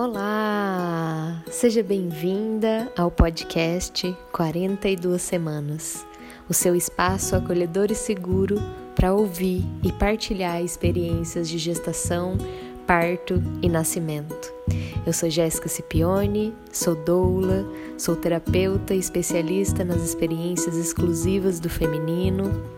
Olá! Seja bem-vinda ao podcast 42 Semanas, o seu espaço acolhedor e seguro para ouvir e partilhar experiências de gestação, parto e nascimento. Eu sou Jéssica Cipione, sou doula, sou terapeuta e especialista nas experiências exclusivas do feminino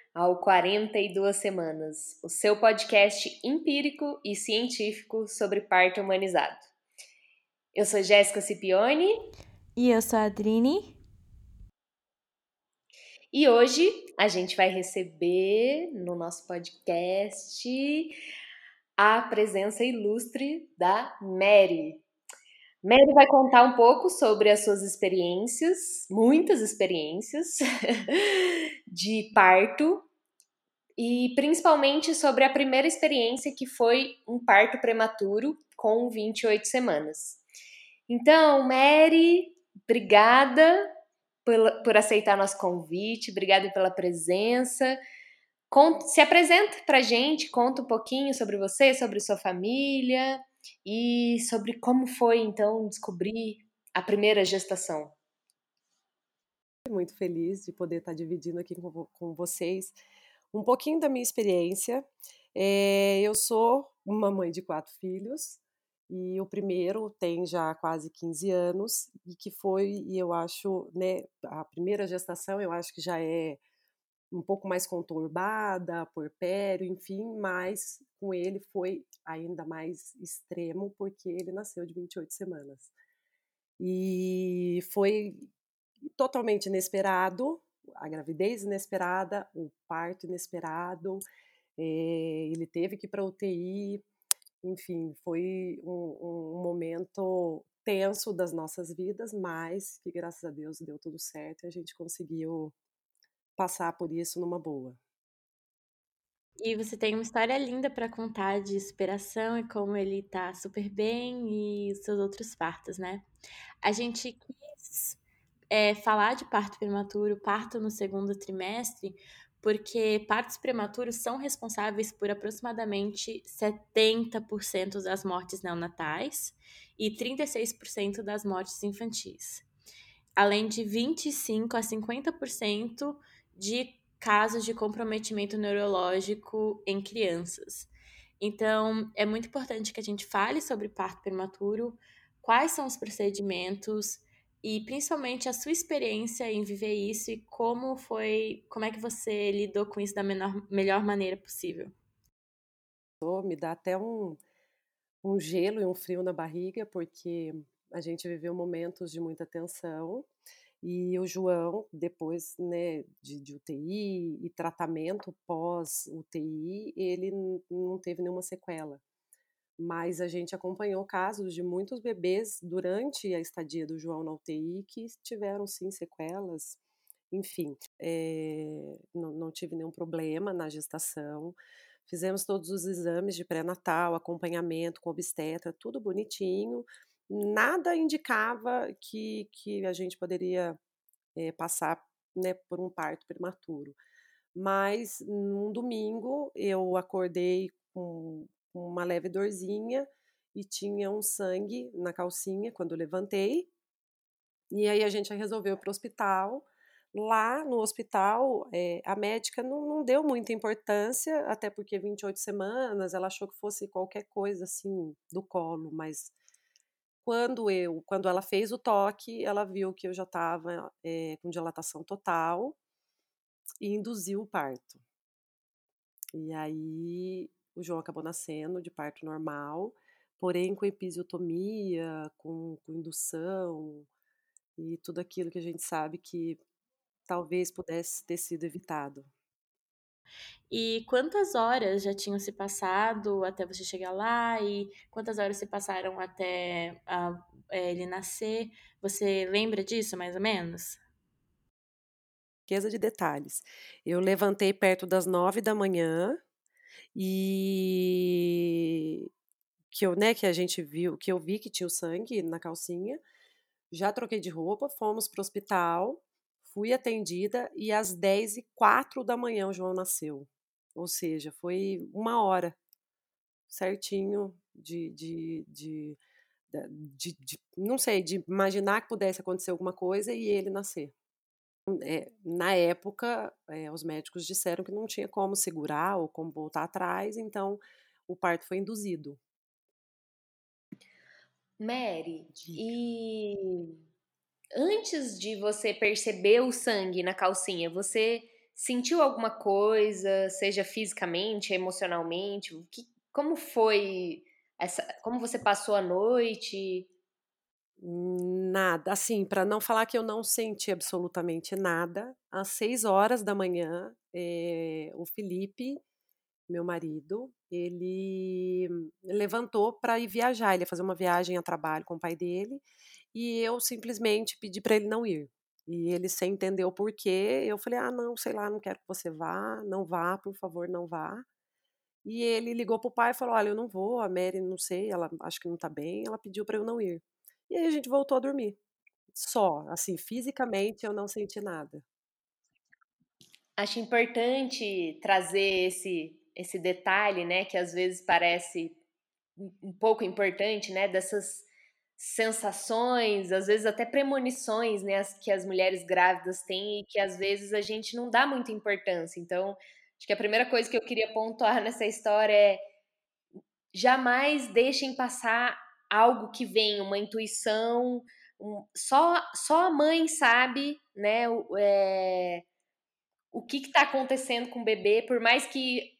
ao 42 Semanas, o seu podcast empírico e científico sobre parto humanizado. Eu sou Jéssica Cipione. E eu sou a Adrine. E hoje a gente vai receber no nosso podcast a presença ilustre da Mary. Mary vai contar um pouco sobre as suas experiências, muitas experiências, de parto e principalmente sobre a primeira experiência que foi um parto prematuro com 28 semanas. Então, Mary, obrigada por, por aceitar nosso convite, obrigada pela presença. Conta, se apresenta pra gente, conta um pouquinho sobre você, sobre sua família e sobre como foi então descobrir a primeira gestação. Muito feliz de poder estar dividindo aqui com, com vocês um pouquinho da minha experiência. É, eu sou uma mãe de quatro filhos e o primeiro tem já quase 15 anos e que foi, e eu acho, né, a primeira gestação eu acho que já é um pouco mais conturbada, porpério, enfim, mas com ele foi ainda mais extremo porque ele nasceu de 28 semanas. E foi totalmente inesperado, a gravidez inesperada, o parto inesperado, é, ele teve que ir para UTI, enfim, foi um, um, momento tenso das nossas vidas, mas que graças a Deus deu tudo certo e a gente conseguiu passar por isso numa boa. E você tem uma história linda para contar de superação e como ele tá super bem e seus outros partos, né? A gente quis é, falar de parto prematuro, parto no segundo trimestre, porque partos prematuros são responsáveis por aproximadamente 70% das mortes neonatais e 36% das mortes infantis, além de 25 a 50% de casos de comprometimento neurológico em crianças. Então, é muito importante que a gente fale sobre parto prematuro, quais são os procedimentos, e principalmente a sua experiência em viver isso e como foi, como é que você lidou com isso da menor, melhor maneira possível. Me dá até um, um gelo e um frio na barriga, porque a gente viveu momentos de muita tensão e o João, depois né, de, de UTI e tratamento pós-UTI, ele não teve nenhuma sequela mas a gente acompanhou casos de muitos bebês durante a estadia do João na UTI que tiveram sim sequelas. Enfim, é, não, não tive nenhum problema na gestação. Fizemos todos os exames de pré-natal, acompanhamento com obstetra, tudo bonitinho. Nada indicava que, que a gente poderia é, passar né, por um parto prematuro. Mas num domingo eu acordei com uma leve dorzinha e tinha um sangue na calcinha quando levantei. E aí a gente resolveu para o hospital. Lá no hospital, é, a médica não, não, deu muita importância, até porque 28 semanas, ela achou que fosse qualquer coisa assim do colo, mas quando eu, quando ela fez o toque, ela viu que eu já estava é, com dilatação total e induziu o parto. E aí o João acabou nascendo de parto normal, porém com episiotomia, com, com indução e tudo aquilo que a gente sabe que talvez pudesse ter sido evitado. E quantas horas já tinham se passado até você chegar lá? E quantas horas se passaram até a, é, ele nascer? Você lembra disso, mais ou menos? Riqueza de detalhes. Eu levantei perto das nove da manhã e que eu, né, que a gente viu, que eu vi que tinha o sangue na calcinha. Já troquei de roupa, fomos para o hospital, fui atendida e às 10 e 4 da manhã o João nasceu. Ou seja, foi uma hora certinho de, de, de, de, de não sei, de imaginar que pudesse acontecer alguma coisa e ele nascer. É, na época, é, os médicos disseram que não tinha como segurar ou como voltar atrás, então o parto foi induzido. Mary, e antes de você perceber o sangue na calcinha, você sentiu alguma coisa, seja fisicamente, emocionalmente? Que, como foi essa, como você passou a noite? Nada, assim, para não falar que eu não senti absolutamente nada, às seis horas da manhã, é, o Felipe, meu marido, ele levantou para ir viajar, ele ia fazer uma viagem a trabalho com o pai dele, e eu simplesmente pedi para ele não ir. E ele sem entender o porquê, eu falei: "Ah, não, sei lá, não quero que você vá, não vá, por favor, não vá". E ele ligou pro pai e falou: "Olha, eu não vou, a Mary não sei, ela acho que não tá bem, ela pediu para eu não ir". E aí a gente voltou a dormir. Só, assim, fisicamente eu não senti nada. Acho importante trazer esse esse detalhe, né, que às vezes parece um pouco importante, né, dessas sensações, às vezes até premonições, né, que as mulheres grávidas têm e que às vezes a gente não dá muita importância. Então, acho que a primeira coisa que eu queria pontuar nessa história é jamais deixem passar algo que vem, uma intuição, um, só, só a mãe sabe, né, é, o que está acontecendo com o bebê, por mais que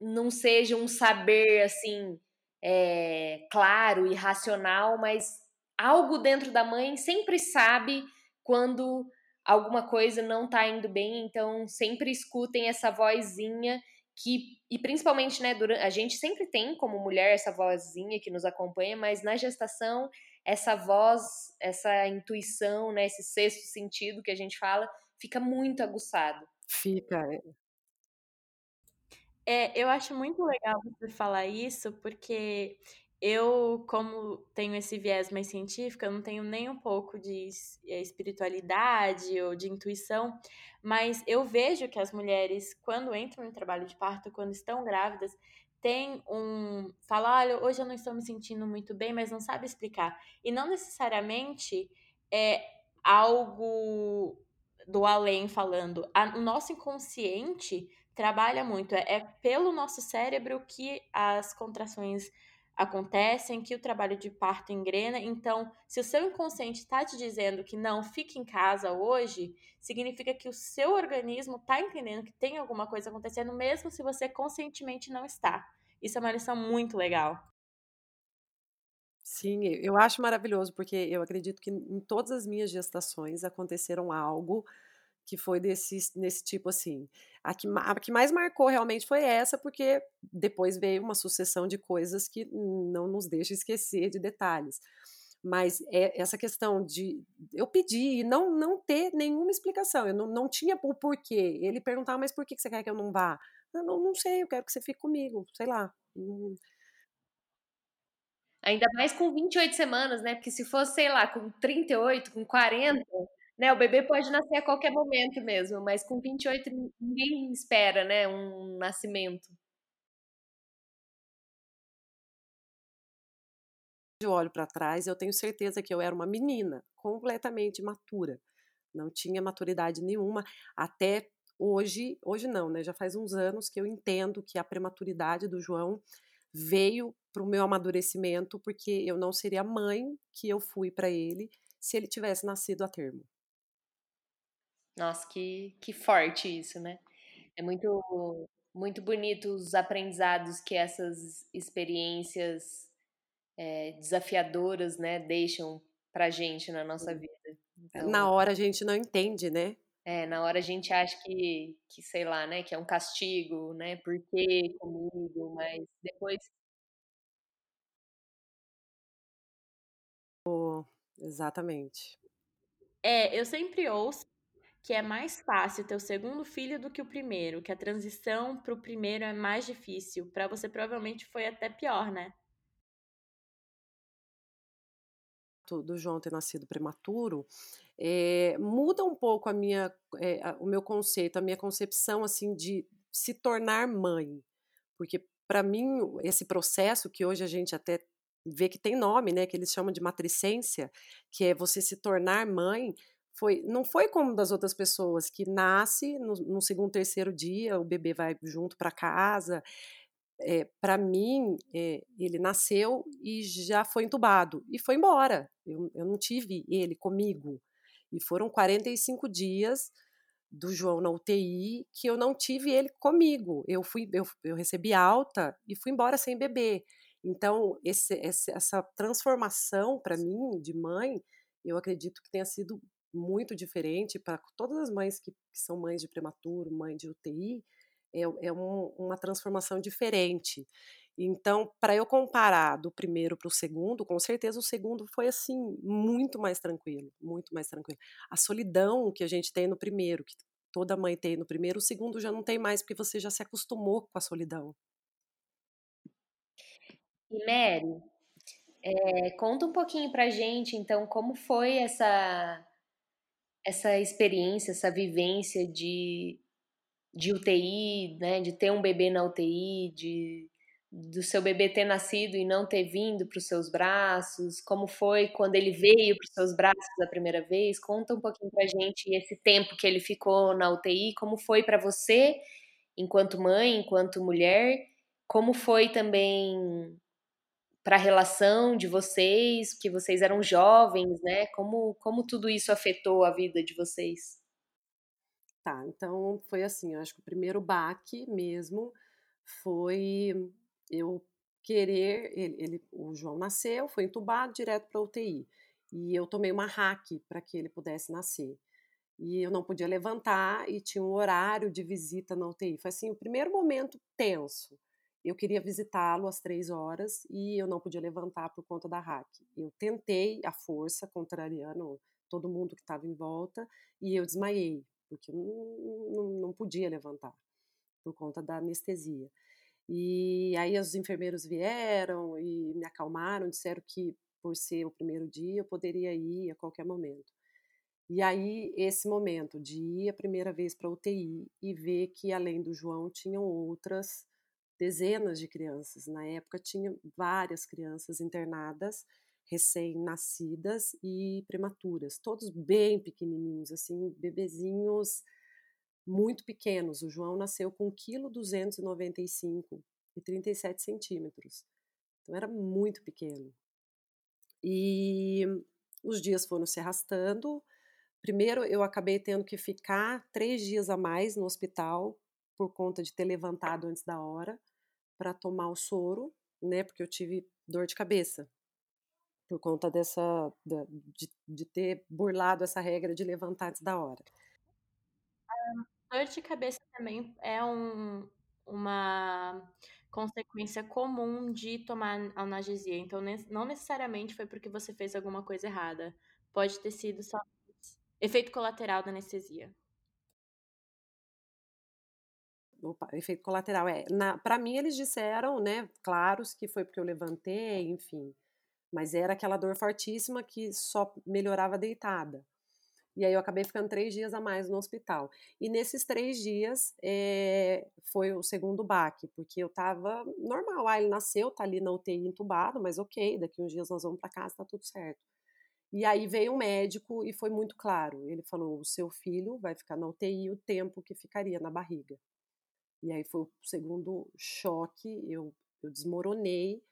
não seja um saber assim é, claro e racional, mas algo dentro da mãe sempre sabe quando alguma coisa não está indo bem, então sempre escutem essa vozinha que e principalmente né durante, a gente sempre tem como mulher essa vozinha que nos acompanha, mas na gestação essa voz, essa intuição, né, esse sexto sentido que a gente fala, fica muito aguçado. Fica. É. eu acho muito legal você falar isso, porque eu, como tenho esse viés mais científico, eu não tenho nem um pouco de é, espiritualidade ou de intuição, mas eu vejo que as mulheres, quando entram em trabalho de parto, quando estão grávidas, tem um. Fala, olha, hoje eu não estou me sentindo muito bem, mas não sabe explicar. E não necessariamente é algo do além falando. O nosso inconsciente trabalha muito. É, é pelo nosso cérebro que as contrações acontecem, que o trabalho de parto engrena. Então, se o seu inconsciente está te dizendo que não fique em casa hoje, significa que o seu organismo está entendendo que tem alguma coisa acontecendo, mesmo se você conscientemente não está. Isso é uma lição muito legal. Sim, eu acho maravilhoso, porque eu acredito que em todas as minhas gestações aconteceram algo que foi desse, nesse tipo assim. A que, a que mais marcou realmente foi essa, porque depois veio uma sucessão de coisas que não nos deixa esquecer de detalhes. Mas é essa questão de eu pedir e não, não ter nenhuma explicação, eu não, não tinha o porquê. Ele perguntava, mas por que você quer que eu não vá? Eu não, não sei, eu quero que você fique comigo, sei lá. Ainda mais com 28 semanas, né? Porque se fosse, sei lá, com 38, com 40, né, o bebê pode nascer a qualquer momento mesmo, mas com 28 ninguém espera, né, um nascimento. Eu olho para trás, eu tenho certeza que eu era uma menina completamente matura. Não tinha maturidade nenhuma até hoje, hoje não, né? Já faz uns anos que eu entendo que a prematuridade do João veio para o meu amadurecimento, porque eu não seria a mãe que eu fui para ele se ele tivesse nascido a termo. Nossa, que, que forte isso, né? É muito, muito bonito os aprendizados que essas experiências é, desafiadoras, né, deixam pra gente na nossa vida. Então, na hora a gente não entende, né? É, na hora a gente acha que, que, sei lá, né, que é um castigo, né, por que comigo, mas depois... Oh, exatamente. É, eu sempre ouço que é mais fácil ter o segundo filho do que o primeiro, que a transição para o primeiro é mais difícil. Para você provavelmente foi até pior, né? do João ter nascido prematuro, é, muda um pouco a minha, é, a, o meu conceito, a minha concepção assim de se tornar mãe, porque para mim esse processo que hoje a gente até vê que tem nome, né, que eles chamam de matricência, que é você se tornar mãe, foi, não foi como das outras pessoas que nasce no, no segundo, terceiro dia, o bebê vai junto para casa, é, para mim, é, ele nasceu e já foi entubado e foi embora. Eu, eu não tive ele comigo. E foram 45 dias do João na UTI que eu não tive ele comigo. Eu fui, eu, eu recebi alta e fui embora sem bebê. Então, esse, essa transformação para mim de mãe, eu acredito que tenha sido muito diferente para todas as mães que, que são mães de prematuro, mãe de UTI é, é um, uma transformação diferente. Então, para eu comparar do primeiro para o segundo, com certeza o segundo foi assim muito mais tranquilo, muito mais tranquilo. A solidão que a gente tem no primeiro, que toda mãe tem no primeiro, o segundo já não tem mais porque você já se acostumou com a solidão. E Mary, é, conta um pouquinho pra gente, então, como foi essa essa experiência, essa vivência de de UTI, né, de ter um bebê na UTI, de do seu bebê ter nascido e não ter vindo para os seus braços, como foi quando ele veio para os seus braços a primeira vez? Conta um pouquinho para gente esse tempo que ele ficou na UTI, como foi para você, enquanto mãe, enquanto mulher, como foi também para a relação de vocês, que vocês eram jovens, né? Como, como tudo isso afetou a vida de vocês? Tá, então foi assim, eu acho que o primeiro baque mesmo foi eu querer, ele, ele o João nasceu, foi entubado direto para UTI, e eu tomei uma hack para que ele pudesse nascer. E eu não podia levantar e tinha um horário de visita na UTI. Foi assim, o primeiro momento tenso. Eu queria visitá-lo às três horas e eu não podia levantar por conta da hack. Eu tentei a força, contrariando todo mundo que estava em volta, e eu desmaiei porque eu não, não, não podia levantar por conta da anestesia. E aí os enfermeiros vieram e me acalmaram, disseram que por ser o primeiro dia eu poderia ir a qualquer momento. E aí esse momento de ir a primeira vez para UTI e ver que além do João tinham outras dezenas de crianças. Na época tinha várias crianças internadas recém-nascidas e prematuras, todos bem pequenininhos, assim, bebezinhos muito pequenos. O João nasceu com 1,295 kg e 37 centímetros. Então era muito pequeno. E os dias foram se arrastando. Primeiro, eu acabei tendo que ficar três dias a mais no hospital por conta de ter levantado antes da hora para tomar o soro, né? Porque eu tive dor de cabeça por conta dessa de, de ter burlado essa regra de levantar antes da hora. Dor de cabeça também é um, uma consequência comum de tomar analgesia. Então, não necessariamente foi porque você fez alguma coisa errada. Pode ter sido só efeito colateral da anestesia. Opa, efeito colateral é. Para mim, eles disseram, né, claros que foi porque eu levantei, enfim. Mas era aquela dor fortíssima que só melhorava deitada. E aí eu acabei ficando três dias a mais no hospital. E nesses três dias é, foi o segundo baque, porque eu tava normal. Ah, ele nasceu, tá ali na UTI entubado, mas ok, daqui uns dias nós vamos para casa, tá tudo certo. E aí veio um médico e foi muito claro. Ele falou: o seu filho vai ficar na UTI o tempo que ficaria na barriga. E aí foi o segundo choque, eu, eu desmoronei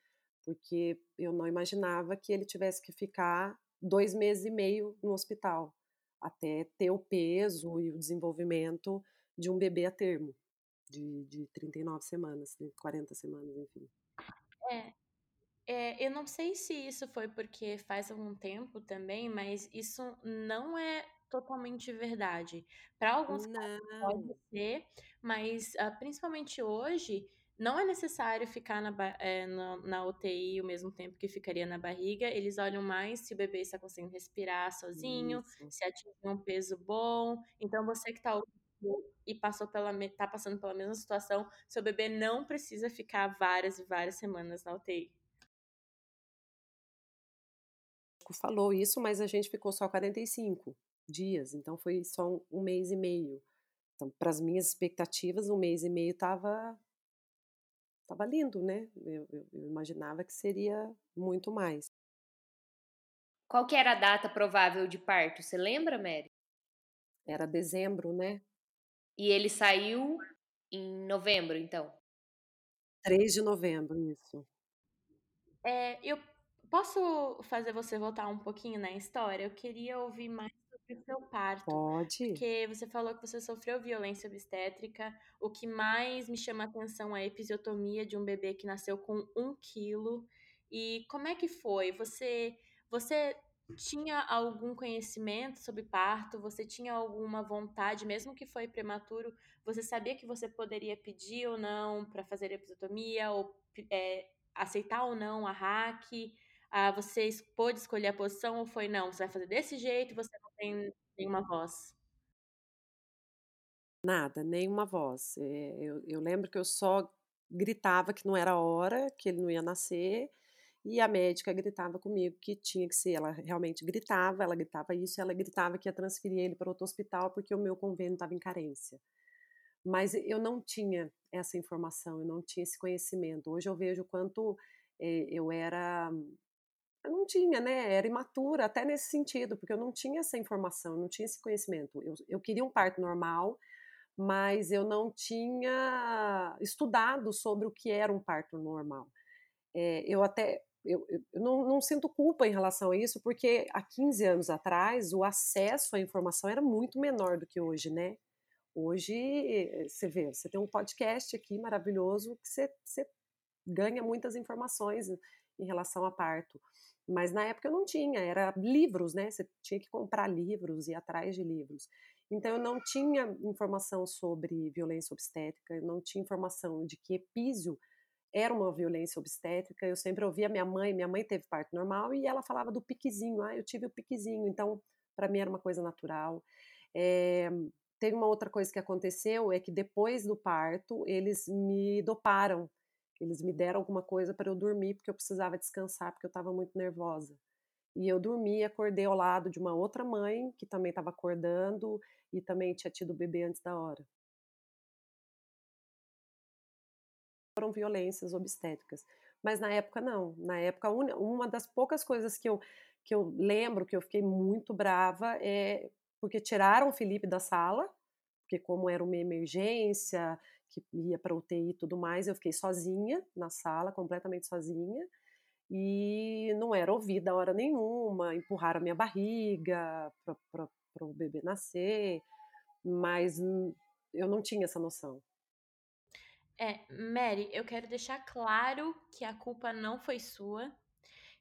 porque eu não imaginava que ele tivesse que ficar dois meses e meio no hospital até ter o peso e o desenvolvimento de um bebê a termo, de, de 39 semanas, 40 semanas, enfim. É, é, eu não sei se isso foi porque faz algum tempo também, mas isso não é totalmente verdade. Para alguns casos pode Não. ser, mas uh, principalmente hoje, não é necessário ficar na, é, na, na, UTI o mesmo tempo que ficaria na barriga. Eles olham mais se o bebê está conseguindo respirar sozinho, Isso. se atingiu um peso bom. Então, você que está e passou pela tá passando pela mesma situação, seu bebê não precisa ficar várias e várias semanas na UTI. Falou isso, mas a gente ficou só 45 dias, então foi só um, um mês e meio. Então, para as minhas expectativas, um mês e meio estava tava lindo, né? Eu, eu, eu, imaginava que seria muito mais. Qual que era a data provável de parto? Você lembra, Mary? Era dezembro, né? E ele saiu em novembro, então? 3 de novembro, isso. É, eu posso fazer você voltar um pouquinho na história? Eu queria ouvir mais sobre o seu parto. Pode. Porque você falou que você sofreu violência obstétrica. O que mais me chama a atenção é a episiotomia de um bebê que nasceu com um quilo. E como é que foi? Você, você tinha algum conhecimento sobre parto? Você tinha alguma vontade, mesmo que foi prematuro? Você sabia que você poderia pedir ou não para fazer episiotomia ou é, aceitar ou não a hack? Ah, você pôde escolher a posição ou foi não? Você vai fazer desse jeito? Você tem nenhuma voz? Nada, nenhuma voz. É, eu, eu lembro que eu só gritava que não era hora, que ele não ia nascer e a médica gritava comigo que tinha que ser, ela realmente gritava, ela gritava isso, ela gritava que ia transferir ele para outro hospital porque o meu convênio estava em carência. Mas eu não tinha essa informação, eu não tinha esse conhecimento. Hoje eu vejo quanto eh, eu era eu não tinha, né? Era imatura até nesse sentido, porque eu não tinha essa informação, não tinha esse conhecimento. Eu, eu queria um parto normal, mas eu não tinha estudado sobre o que era um parto normal. É, eu até eu, eu não, não, sinto culpa em relação a isso, porque há 15 anos atrás o acesso à informação era muito menor do que hoje, né? Hoje, eh, você vê, você tem um podcast aqui maravilhoso que você, você ganha muitas informações em relação a parto. Mas na época eu não tinha, era livros, né? Você tinha que comprar livros e atrás de livros. Então eu não tinha informação sobre violência obstétrica, eu não tinha informação de que epísio era uma violência obstétrica. Eu sempre ouvia minha mãe, minha mãe teve parto normal e ela falava do piquezinho. Ah, eu tive o piquezinho. Então, para mim era uma coisa natural. É, tem uma outra coisa que aconteceu é que depois do parto eles me doparam. Eles me deram alguma coisa para eu dormir porque eu precisava descansar porque eu estava muito nervosa. E eu dormi, acordei ao lado de uma outra mãe que também estava acordando e também tinha tido o bebê antes da hora. foram violências obstétricas. Mas na época não. Na época uma das poucas coisas que eu que eu lembro que eu fiquei muito brava é porque tiraram o Felipe da sala, porque como era uma emergência, que ia para UTI e tudo mais, eu fiquei sozinha na sala, completamente sozinha. E não era ouvida a hora nenhuma, empurraram a minha barriga para o bebê nascer, mas eu não tinha essa noção. É, Mary, eu quero deixar claro que a culpa não foi sua,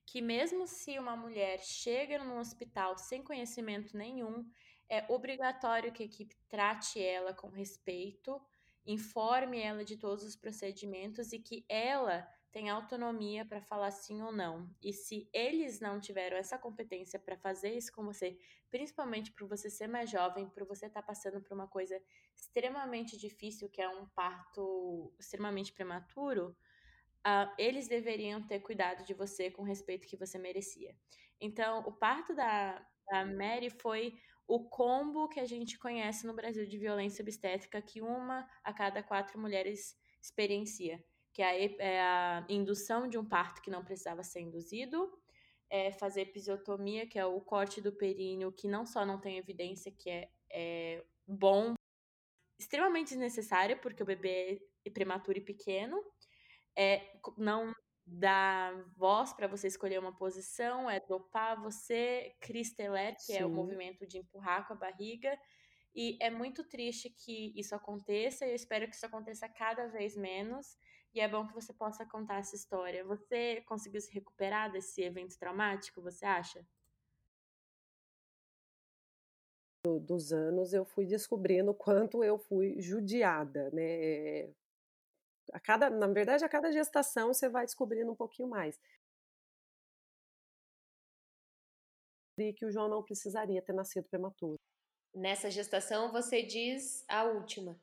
que mesmo se uma mulher chega num hospital sem conhecimento nenhum, é obrigatório que a equipe trate ela com respeito, informe ela de todos os procedimentos e que ela tem autonomia para falar sim ou não. E se eles não tiveram essa competência para fazer isso com você, principalmente por você ser mais jovem, por você estar tá passando por uma coisa extremamente difícil, que é um parto extremamente prematuro, uh, eles deveriam ter cuidado de você com o respeito que você merecia. Então, o parto da, da Mary foi o combo que a gente conhece no Brasil de violência obstétrica, que uma a cada quatro mulheres experiencia que é, é a indução de um parto que não precisava ser induzido, é fazer episiotomia, que é o corte do períneo, que não só não tem evidência que é, é bom, extremamente desnecessário, porque o bebê é prematuro e pequeno, é, não dá voz para você escolher uma posição, é dopar você, Cristeler, que Sim. é o movimento de empurrar com a barriga, e é muito triste que isso aconteça, e eu espero que isso aconteça cada vez menos, e é bom que você possa contar essa história. Você conseguiu se recuperar desse evento traumático, você acha? do, dos anos, eu fui descobrindo quanto eu fui judiada, né? A cada, na verdade, a cada gestação você vai descobrindo um pouquinho mais. E que o João não precisaria ter nascido prematuro. Nessa gestação, você diz a última. Um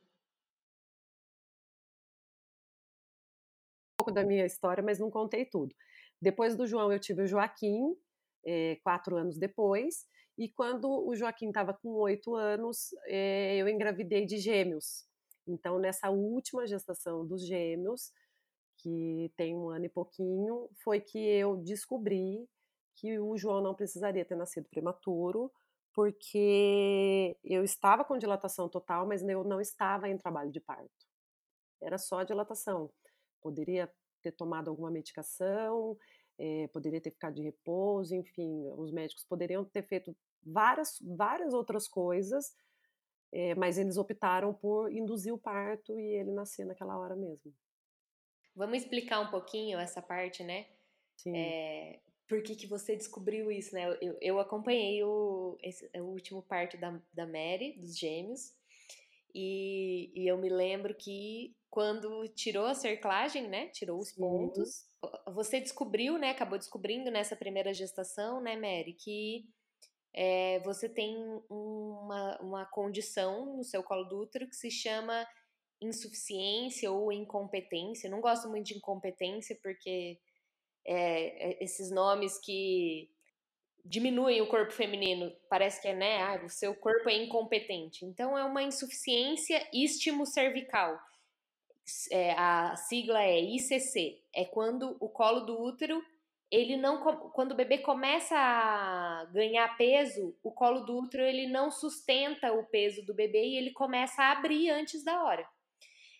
pouco da minha história, mas não contei tudo. Depois do João, eu tive o Joaquim, é, quatro anos depois, e quando o Joaquim estava com oito anos, é, eu engravidei de gêmeos. Então, nessa última gestação dos gêmeos, que tem um ano e pouquinho, foi que eu descobri que o João não precisaria ter nascido prematuro, porque eu estava com dilatação total, mas eu não estava em trabalho de parto. Era só dilatação. Poderia ter tomado alguma medicação, é, poderia ter ficado de repouso, enfim, os médicos poderiam ter feito várias, várias outras coisas, é, mas eles optaram por induzir o parto e ele nascer naquela hora mesmo. Vamos explicar um pouquinho essa parte, né? Sim. É, por que, que você descobriu isso, né? Eu, eu acompanhei o, esse, o último parto da, da Mary, dos gêmeos, e, e eu me lembro que quando tirou a cerclagem, né? Tirou os pontos, você descobriu, né? Acabou descobrindo nessa primeira gestação, né, Mary, que é, você tem uma, uma condição no seu colo do útero que se chama insuficiência ou incompetência. Eu não gosto muito de incompetência porque é, esses nomes que diminuem o corpo feminino, parece que é, né, ah, o seu corpo é incompetente. Então é uma insuficiência istmo-cervical. É, a sigla é ICC, é quando o colo do útero, ele não quando o bebê começa a ganhar peso, o colo do útero ele não sustenta o peso do bebê e ele começa a abrir antes da hora.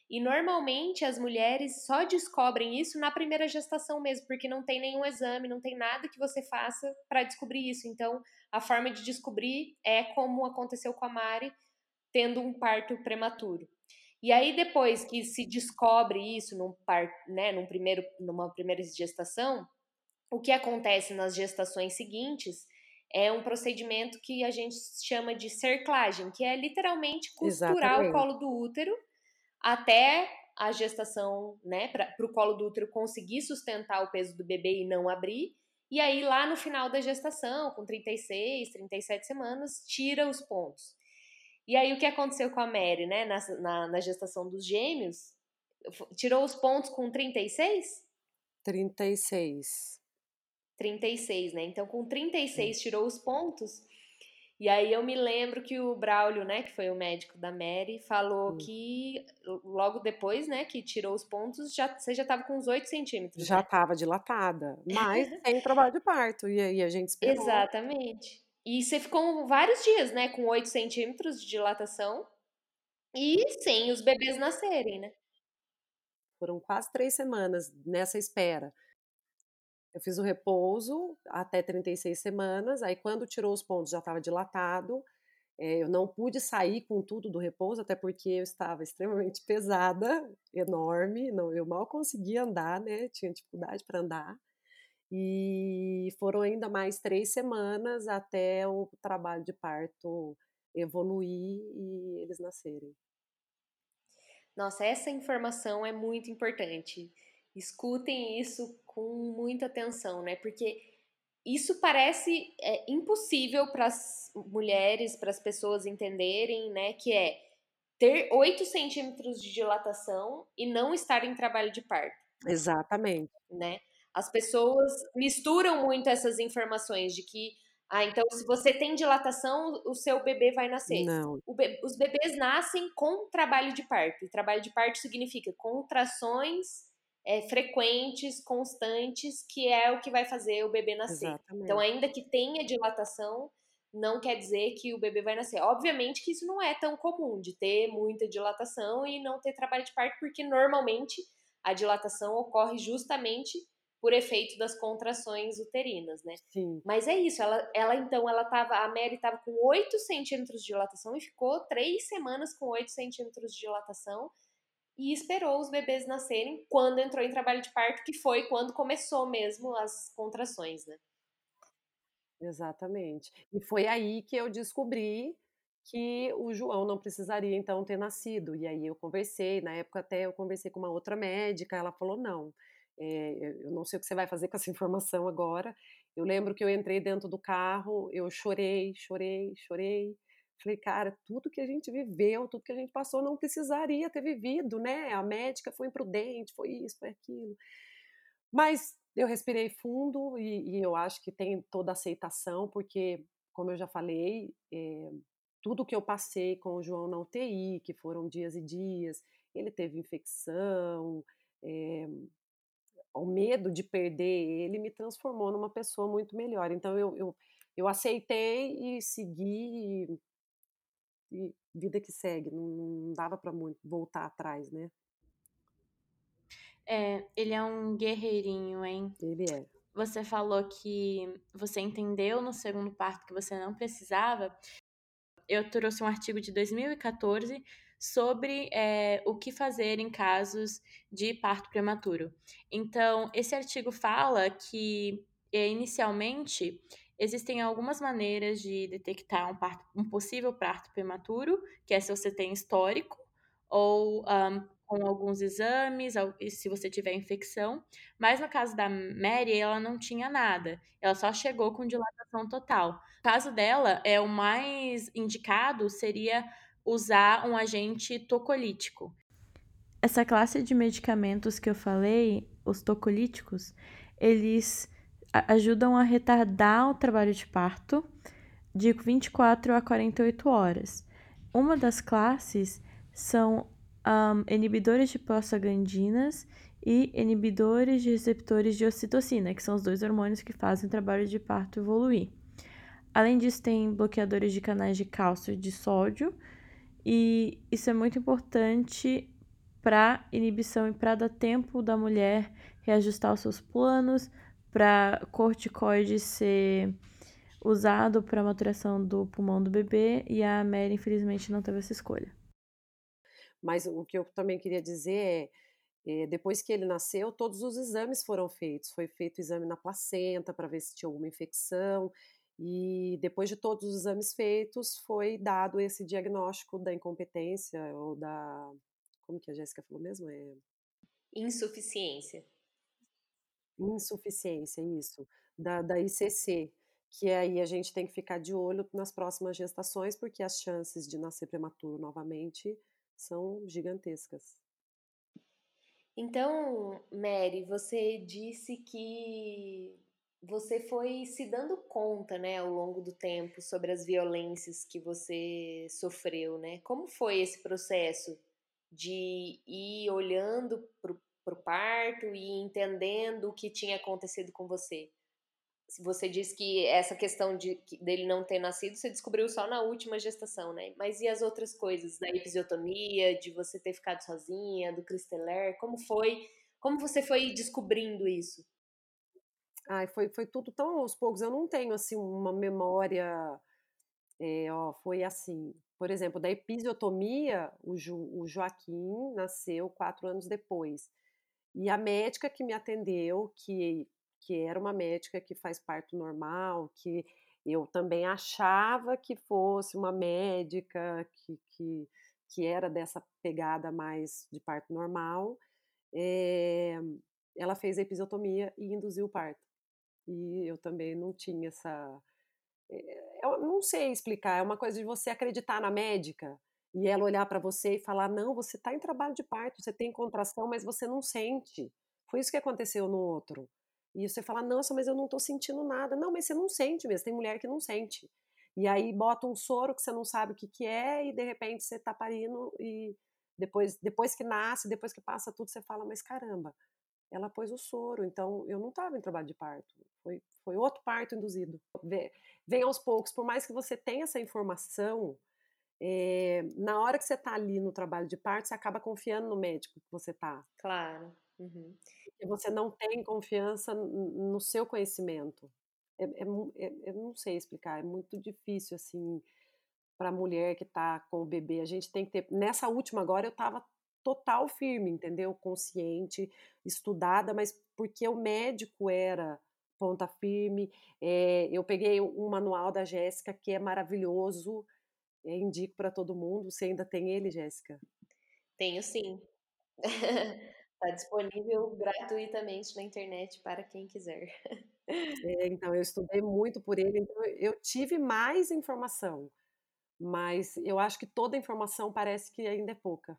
E normalmente as mulheres só descobrem isso na primeira gestação mesmo, porque não tem nenhum exame, não tem nada que você faça para descobrir isso. Então, a forma de descobrir é como aconteceu com a Mari, tendo um parto prematuro. E aí depois que se descobre isso num parto, né, num primeiro, numa primeira gestação, o que acontece nas gestações seguintes é um procedimento que a gente chama de cerclagem, que é literalmente costurar Exatamente. o colo do útero até a gestação, né, para o colo do útero conseguir sustentar o peso do bebê e não abrir. E aí, lá no final da gestação, com 36, 37 semanas, tira os pontos. E aí, o que aconteceu com a Mary, né, na, na, na gestação dos gêmeos? Tirou os pontos com 36? 36. 36, né? Então, com 36 tirou os pontos. E aí eu me lembro que o Braulio, né, que foi o médico da Mary, falou que logo depois, né, que tirou os pontos, já, você já estava com uns 8 centímetros. Já estava né? dilatada, mas sem trabalho de parto, e aí a gente esperou. Exatamente. E você ficou vários dias, né, com 8 centímetros de dilatação e sem os bebês nascerem, né? Foram quase três semanas nessa espera. Eu fiz o repouso até 36 semanas, aí quando tirou os pontos já estava dilatado. É, eu não pude sair com tudo do repouso, até porque eu estava extremamente pesada, enorme, não, eu mal conseguia andar, né? Tinha dificuldade para andar. E foram ainda mais três semanas até o trabalho de parto evoluir e eles nascerem. Nossa, essa informação é muito importante. Escutem isso com muita atenção, né? Porque isso parece é, impossível para as mulheres, para as pessoas entenderem, né? Que é ter 8 centímetros de dilatação e não estar em trabalho de parto. Exatamente. Né? As pessoas misturam muito essas informações de que, ah, então se você tem dilatação, o seu bebê vai nascer. Não. Be os bebês nascem com trabalho de parto. E trabalho de parto significa contrações é, frequentes, constantes, que é o que vai fazer o bebê nascer. Exatamente. Então, ainda que tenha dilatação, não quer dizer que o bebê vai nascer. Obviamente que isso não é tão comum, de ter muita dilatação e não ter trabalho de parto, porque normalmente a dilatação ocorre justamente por efeito das contrações uterinas, né? Sim. Mas é isso, ela, ela então, ela tava, a Mary estava com 8 centímetros de dilatação e ficou três semanas com 8 centímetros de dilatação e esperou os bebês nascerem quando entrou em trabalho de parto, que foi quando começou mesmo as contrações, né? Exatamente. E foi aí que eu descobri que o João não precisaria então ter nascido. E aí eu conversei, na época até eu conversei com uma outra médica, ela falou: não, é, eu não sei o que você vai fazer com essa informação agora. Eu lembro que eu entrei dentro do carro, eu chorei, chorei, chorei. Falei, cara, tudo que a gente viveu, tudo que a gente passou, não precisaria ter vivido, né? A médica foi imprudente, foi isso, foi aquilo. Mas eu respirei fundo e, e eu acho que tem toda aceitação, porque, como eu já falei, é, tudo que eu passei com o João na UTI, que foram dias e dias, ele teve infecção, é, o medo de perder ele me transformou numa pessoa muito melhor. Então eu, eu, eu aceitei e segui e, vida que segue. Não, não dava para muito voltar atrás, né? É, ele é um guerreirinho, hein? Ele é. Você falou que você entendeu no segundo parto que você não precisava eu trouxe um artigo de 2014 sobre é, o que fazer em casos de parto prematuro. Então, esse artigo fala que, é, inicialmente, existem algumas maneiras de detectar um, parto, um possível parto prematuro, que é se você tem histórico, ou um, com alguns exames, se você tiver infecção. Mas no caso da Mary, ela não tinha nada. Ela só chegou com dilatação total. No caso dela, é o mais indicado seria usar um agente tocolítico. Essa classe de medicamentos que eu falei, os tocolíticos, eles ajudam a retardar o trabalho de parto de 24 a 48 horas. Uma das classes são um, inibidores de prostaglandinas e inibidores de receptores de ocitocina, que são os dois hormônios que fazem o trabalho de parto evoluir. Além disso, tem bloqueadores de canais de cálcio e de sódio, e isso é muito importante para inibição e para dar tempo da mulher reajustar os seus planos, para corticoide ser usado para maturação do pulmão do bebê, e a Mary, infelizmente, não teve essa escolha. Mas o que eu também queria dizer é, é, depois que ele nasceu, todos os exames foram feitos. Foi feito o exame na placenta para ver se tinha alguma infecção. E depois de todos os exames feitos, foi dado esse diagnóstico da incompetência ou da. Como que a Jéssica falou mesmo? É... Insuficiência. Insuficiência, isso. Da, da ICC. Que aí a gente tem que ficar de olho nas próximas gestações, porque as chances de nascer prematuro novamente são gigantescas. Então, Mary, você disse que você foi se dando conta, né, ao longo do tempo sobre as violências que você sofreu, né? Como foi esse processo de ir olhando para o parto e entendendo o que tinha acontecido com você? você disse que essa questão de dele não ter nascido você descobriu só na última gestação, né? Mas e as outras coisas da episiotomia, de você ter ficado sozinha, do Cristeler, como foi? Como você foi descobrindo isso? Ai, foi, foi tudo tão aos poucos. Eu não tenho assim uma memória. É, ó, foi assim. Por exemplo, da episiotomia, o, jo, o Joaquim nasceu quatro anos depois. E a médica que me atendeu, que que era uma médica que faz parto normal, que eu também achava que fosse uma médica que, que, que era dessa pegada mais de parto normal. É, ela fez a episiotomia e induziu o parto. E eu também não tinha essa. Eh, eu não sei explicar, é uma coisa de você acreditar na médica e ela olhar para você e falar: não, você está em trabalho de parto, você tem contração, mas você não sente. Foi isso que aconteceu no outro. E você fala, nossa, mas eu não tô sentindo nada. Não, mas você não sente mesmo, tem mulher que não sente. E aí bota um soro que você não sabe o que, que é, e de repente você tá parindo, e depois, depois que nasce, depois que passa tudo, você fala, mas caramba, ela pôs o soro, então eu não estava em trabalho de parto, foi, foi outro parto induzido. Vem aos poucos, por mais que você tenha essa informação, é, na hora que você está ali no trabalho de parto, você acaba confiando no médico que você está. Claro. Uhum. E você não tem confiança no seu conhecimento. É, é, é, eu não sei explicar, é muito difícil, assim, para a mulher que está com o bebê. A gente tem que ter. Nessa última agora, eu estava total firme, entendeu? Consciente, estudada, mas porque o médico era ponta firme. É, eu peguei um manual da Jéssica que é maravilhoso é, indico para todo mundo. Você ainda tem ele, Jéssica? Tenho sim. Está disponível gratuitamente na internet para quem quiser. É, então, eu estudei muito por ele, então eu tive mais informação, mas eu acho que toda informação parece que ainda é pouca.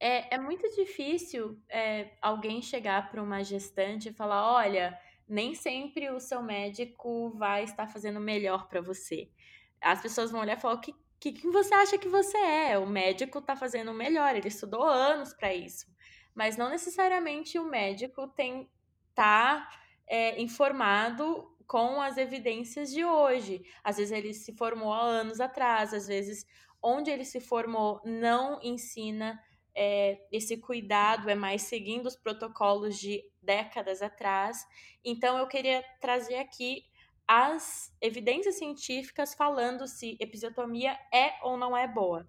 É, é muito difícil é, alguém chegar para uma gestante e falar: olha, nem sempre o seu médico vai estar fazendo melhor para você. As pessoas vão olhar e falar: o que, que, que você acha que você é? O médico está fazendo o melhor, ele estudou anos para isso. Mas não necessariamente o médico tem tá é, informado com as evidências de hoje. Às vezes ele se formou há anos atrás, às vezes onde ele se formou não ensina é, esse cuidado, é mais seguindo os protocolos de décadas atrás. Então eu queria trazer aqui as evidências científicas falando se episiotomia é ou não é boa.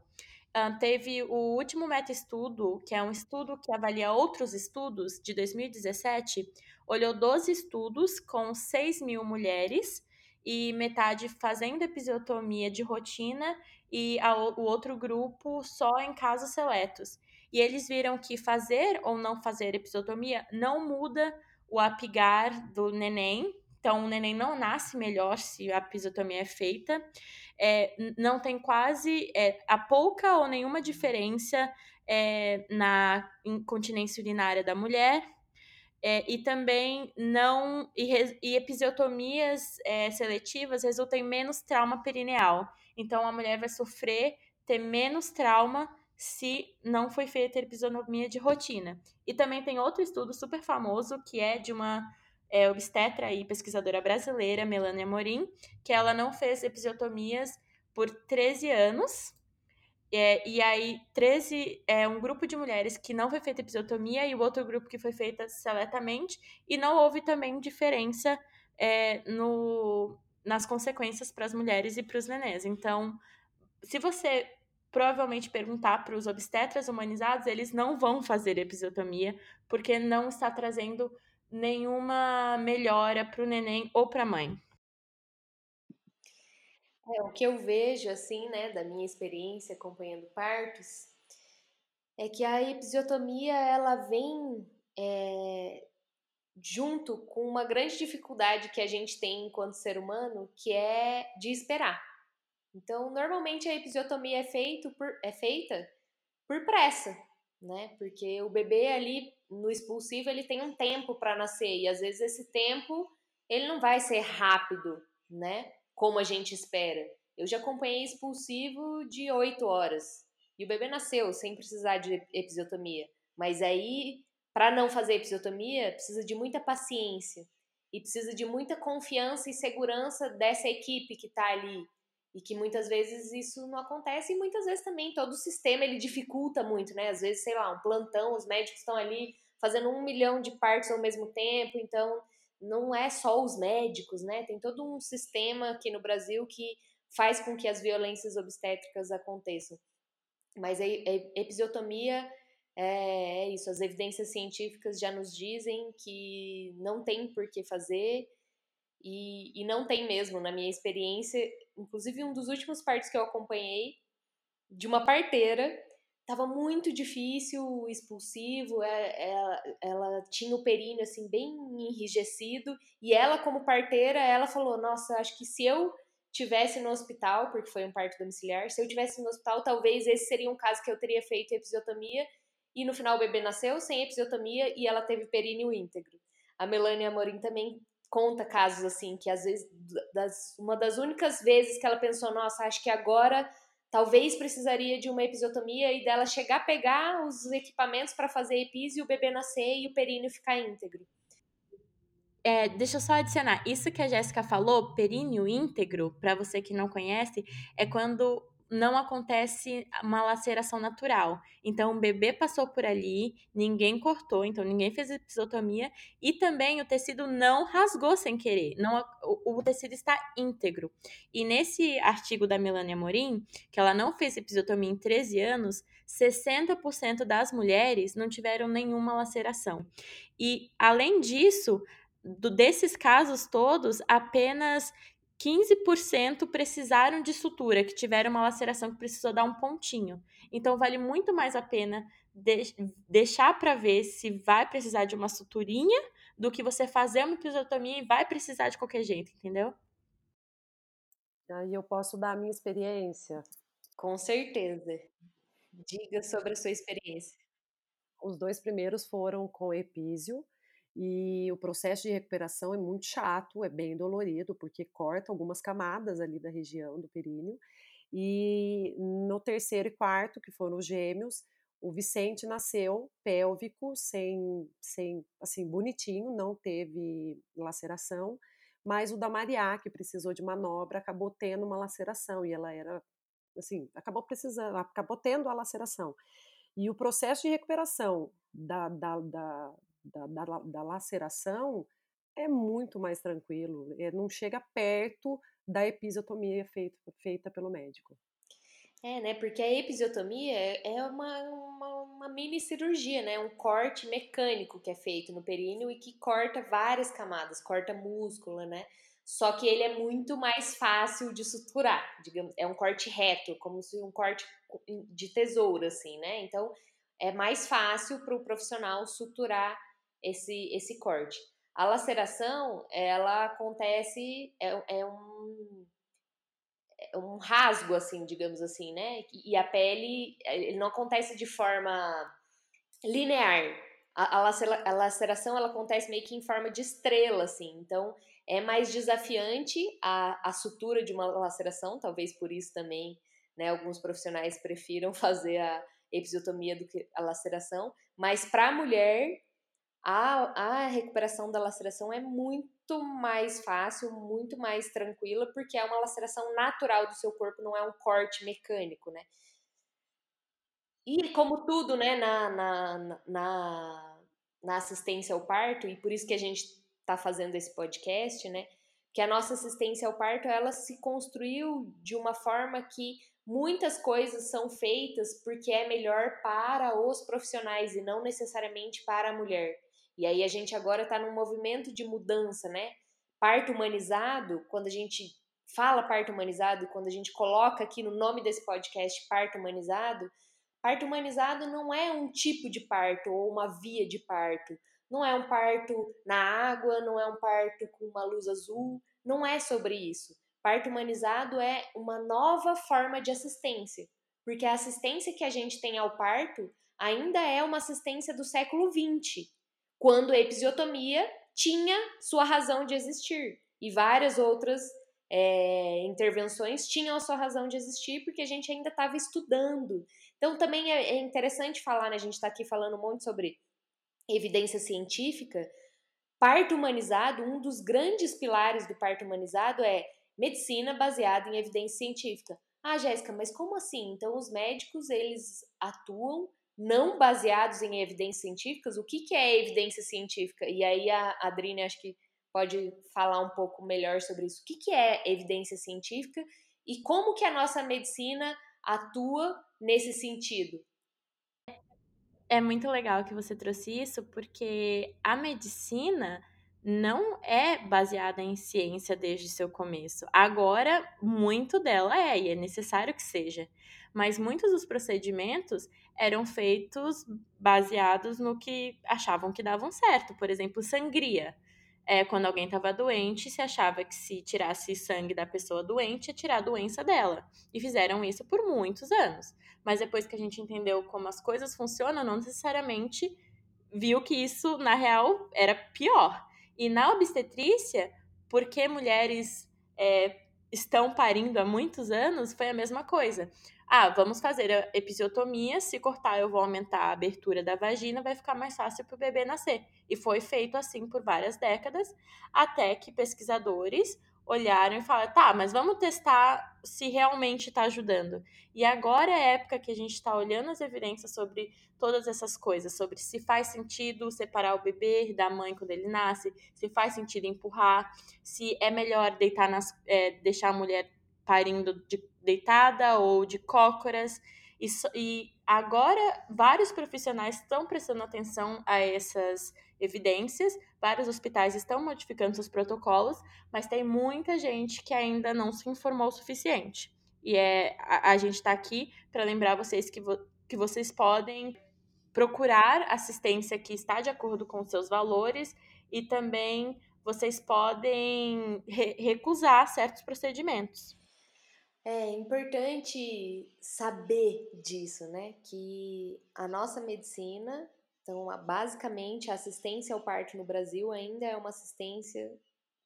Uh, teve o último meta-estudo, que é um estudo que avalia outros estudos, de 2017, olhou 12 estudos com 6 mil mulheres e metade fazendo episiotomia de rotina e a, o outro grupo só em casos seletos. E eles viram que fazer ou não fazer episiotomia não muda o apigar do neném, então, o neném não nasce melhor se a episiotomia é feita. É, não tem quase é, a pouca ou nenhuma diferença é, na incontinência urinária da mulher. É, e também não. E, e episiotomias é, seletivas resultam em menos trauma perineal. Então, a mulher vai sofrer, ter menos trauma se não foi feita episiotomia de rotina. E também tem outro estudo super famoso que é de uma é, obstetra e pesquisadora brasileira, Melania Morim, que ela não fez episiotomias por 13 anos. É, e aí, 13 é um grupo de mulheres que não foi feita episiotomia e o outro grupo que foi feita seletamente, e não houve também diferença é, no, nas consequências para as mulheres e para os nenês. Então, se você provavelmente perguntar para os obstetras humanizados, eles não vão fazer episiotomia, porque não está trazendo nenhuma melhora para o neném ou para a mãe. É, o que eu vejo, assim, né, da minha experiência acompanhando partos, é que a episiotomia, ela vem é, junto com uma grande dificuldade que a gente tem enquanto ser humano, que é de esperar. Então, normalmente a episiotomia é, feito por, é feita por pressa, né? Porque o bebê ali no expulsivo ele tem um tempo para nascer e às vezes esse tempo ele não vai ser rápido, né? Como a gente espera. Eu já acompanhei expulsivo de 8 horas e o bebê nasceu sem precisar de episiotomia. Mas aí, para não fazer episiotomia, precisa de muita paciência e precisa de muita confiança e segurança dessa equipe que está ali e que muitas vezes isso não acontece e muitas vezes também todo o sistema ele dificulta muito, né? Às vezes, sei lá, um plantão, os médicos estão ali fazendo um milhão de partos ao mesmo tempo, então não é só os médicos, né? Tem todo um sistema aqui no Brasil que faz com que as violências obstétricas aconteçam. Mas a episiotomia é, é isso, as evidências científicas já nos dizem que não tem por que fazer e, e não tem mesmo, na minha experiência. Inclusive, um dos últimos partos que eu acompanhei, de uma parteira, tava muito difícil, expulsivo, ela, é, ela, ela, tinha o períneo, assim, bem enrijecido, e ela, como parteira, ela falou, nossa, acho que se eu tivesse no hospital, porque foi um parto domiciliar, se eu tivesse no hospital, talvez esse seria um caso que eu teria feito episiotomia, e no final o bebê nasceu sem episiotomia e ela teve períneo íntegro. A Melania Amorim também conta casos assim, que às vezes, das, uma das únicas vezes que ela pensou, nossa, acho que agora talvez precisaria de uma episiotomia e dela chegar a pegar os equipamentos para fazer epis e o bebê nascer e o períneo ficar íntegro. É, deixa eu só adicionar, isso que a Jéssica falou, períneo íntegro, para você que não conhece, é quando não acontece uma laceração natural. Então, o bebê passou por ali, ninguém cortou, então ninguém fez episiotomia e também o tecido não rasgou sem querer. Não, o, o tecido está íntegro. E nesse artigo da Melania Morim, que ela não fez episiotomia em 13 anos, 60% das mulheres não tiveram nenhuma laceração. E, além disso, do, desses casos todos, apenas 15% precisaram de sutura, que tiveram uma laceração que precisou dar um pontinho. Então, vale muito mais a pena de deixar para ver se vai precisar de uma suturinha do que você fazer uma episiotomia e vai precisar de qualquer jeito, entendeu? Aí eu posso dar a minha experiência. Com certeza. Diga sobre a sua experiência. Os dois primeiros foram com epísio e o processo de recuperação é muito chato, é bem dolorido, porque corta algumas camadas ali da região do períneo. E no terceiro e quarto, que foram os gêmeos, o Vicente nasceu pélvico, sem, sem assim, bonitinho, não teve laceração, mas o da Maria, que precisou de manobra, acabou tendo uma laceração, e ela era, assim, acabou precisando, acabou tendo a laceração. E o processo de recuperação da, da, da, da, da, da laceração é muito mais tranquilo, é, não chega perto da episiotomia feita, feita pelo médico. É, né? Porque a episiotomia é uma, uma, uma, mini cirurgia, né? Um corte mecânico que é feito no períneo e que corta várias camadas, corta músculo, né? Só que ele é muito mais fácil de suturar, digamos, é um corte reto, como se um corte de tesoura, assim, né? Então é mais fácil para o profissional suturar esse, esse corte. A laceração, ela acontece, é, é um é um rasgo, assim, digamos assim, né? E a pele, ele não acontece de forma linear. A, a, laceração, ela acontece meio que em forma de estrela, assim. Então, é mais desafiante a, a sutura de uma laceração, talvez por isso também, né? Alguns profissionais prefiram fazer a episiotomia do que a laceração. Mas para a mulher, a, a recuperação da laceração é muito mais fácil, muito mais tranquila, porque é uma laceração natural do seu corpo, não é um corte mecânico, né? E como tudo, né, na, na, na, na assistência ao parto, e por isso que a gente está fazendo esse podcast, né? Que a nossa assistência ao parto, ela se construiu de uma forma que muitas coisas são feitas porque é melhor para os profissionais e não necessariamente para a mulher. E aí a gente agora está num movimento de mudança, né? Parto humanizado, quando a gente fala parto humanizado quando a gente coloca aqui no nome desse podcast parto humanizado, parto humanizado não é um tipo de parto ou uma via de parto. Não é um parto na água, não é um parto com uma luz azul, não é sobre isso. Parto humanizado é uma nova forma de assistência, porque a assistência que a gente tem ao parto ainda é uma assistência do século XX quando a episiotomia tinha sua razão de existir e várias outras é, intervenções tinham a sua razão de existir porque a gente ainda estava estudando. Então também é, é interessante falar, né? A gente está aqui falando um monte sobre evidência científica. Parto humanizado, um dos grandes pilares do parto humanizado é medicina baseada em evidência científica. Ah, Jéssica, mas como assim? Então os médicos eles atuam não baseados em evidências científicas, o que, que é evidência científica? E aí a Adrine acho que pode falar um pouco melhor sobre isso. O que, que é evidência científica e como que a nossa medicina atua nesse sentido? É muito legal que você trouxe isso, porque a medicina não é baseada em ciência desde seu começo. Agora, muito dela é, e é necessário que seja. Mas muitos dos procedimentos eram feitos baseados no que achavam que davam certo. Por exemplo, sangria. É, quando alguém estava doente, se achava que se tirasse sangue da pessoa doente, ia tirar a doença dela. E fizeram isso por muitos anos. Mas depois que a gente entendeu como as coisas funcionam, não necessariamente viu que isso, na real, era pior. E na obstetrícia, porque mulheres é, estão parindo há muitos anos, foi a mesma coisa. Ah, vamos fazer a episiotomia. Se cortar, eu vou aumentar a abertura da vagina, vai ficar mais fácil para o bebê nascer. E foi feito assim por várias décadas, até que pesquisadores olharam e falaram: tá, mas vamos testar se realmente está ajudando. E agora é a época que a gente está olhando as evidências sobre todas essas coisas, sobre se faz sentido separar o bebê da mãe quando ele nasce, se faz sentido empurrar, se é melhor deitar nas, é, deixar a mulher parindo de deitada ou de cócoras. E, e agora vários profissionais estão prestando atenção a essas evidências, vários hospitais estão modificando seus protocolos, mas tem muita gente que ainda não se informou o suficiente. E é, a, a gente está aqui para lembrar vocês que, vo, que vocês podem procurar assistência que está de acordo com seus valores e também vocês podem re recusar certos procedimentos. É importante saber disso, né? Que a nossa medicina, então, basicamente, a assistência ao parto no Brasil ainda é uma assistência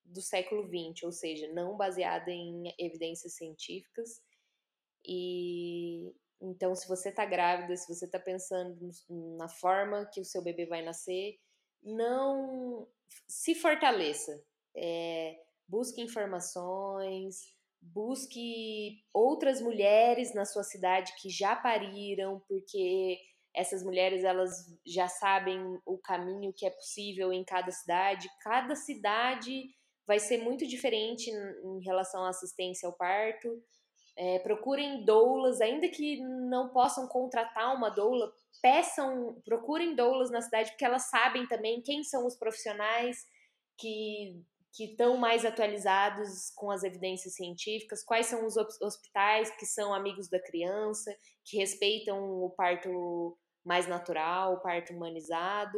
do século XX, ou seja, não baseada em evidências científicas. E então, se você está grávida, se você está pensando na forma que o seu bebê vai nascer, não se fortaleça. É, busque informações, busque outras mulheres na sua cidade que já pariram, porque essas mulheres elas já sabem o caminho que é possível em cada cidade. Cada cidade vai ser muito diferente em relação à assistência ao parto. É, procurem doulas, ainda que não possam contratar uma doula, peçam, procurem doulas na cidade, porque elas sabem também quem são os profissionais que que estão mais atualizados com as evidências científicas, quais são os hospitais que são amigos da criança, que respeitam o parto mais natural, o parto humanizado,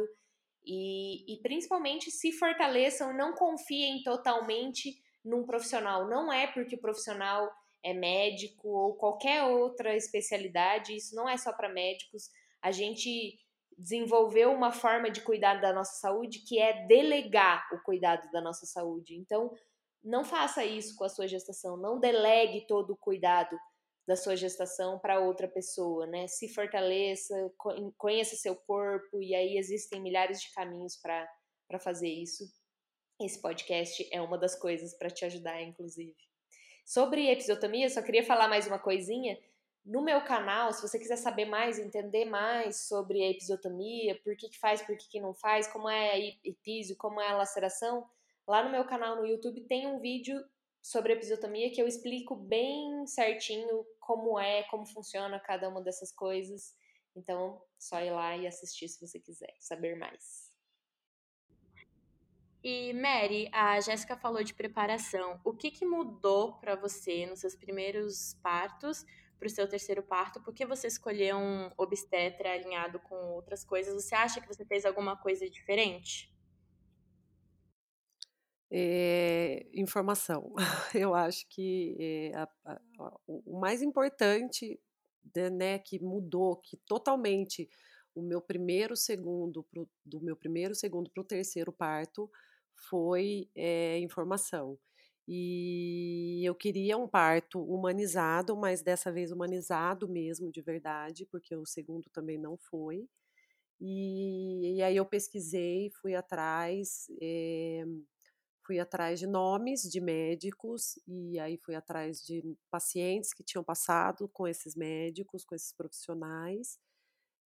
e, e principalmente se fortaleçam, não confiem totalmente num profissional. Não é porque o profissional é médico ou qualquer outra especialidade, isso não é só para médicos. A gente desenvolveu uma forma de cuidar da nossa saúde que é delegar o cuidado da nossa saúde. Então, não faça isso com a sua gestação, não delegue todo o cuidado da sua gestação para outra pessoa, né? Se fortaleça, conheça seu corpo e aí existem milhares de caminhos para fazer isso. Esse podcast é uma das coisas para te ajudar, inclusive. Sobre episiotomia, só queria falar mais uma coisinha. No meu canal, se você quiser saber mais, entender mais sobre a episiotomia, por que, que faz, por que, que não faz, como é a epísio, como é a laceração, lá no meu canal no YouTube tem um vídeo sobre episiotomia que eu explico bem certinho como é, como funciona cada uma dessas coisas. Então, só ir lá e assistir se você quiser saber mais. E Mary, a Jéssica falou de preparação. O que, que mudou para você nos seus primeiros partos para o seu terceiro parto? Por que você escolheu um obstetra alinhado com outras coisas? Você acha que você fez alguma coisa diferente? É, informação. Eu acho que é, a, a, o mais importante, né, né, que mudou, que totalmente o meu primeiro segundo pro, do meu primeiro segundo para o terceiro parto foi é, informação. E eu queria um parto humanizado, mas dessa vez humanizado mesmo, de verdade, porque o segundo também não foi. E, e aí eu pesquisei, fui atrás, é, fui atrás de nomes de médicos, e aí fui atrás de pacientes que tinham passado com esses médicos, com esses profissionais.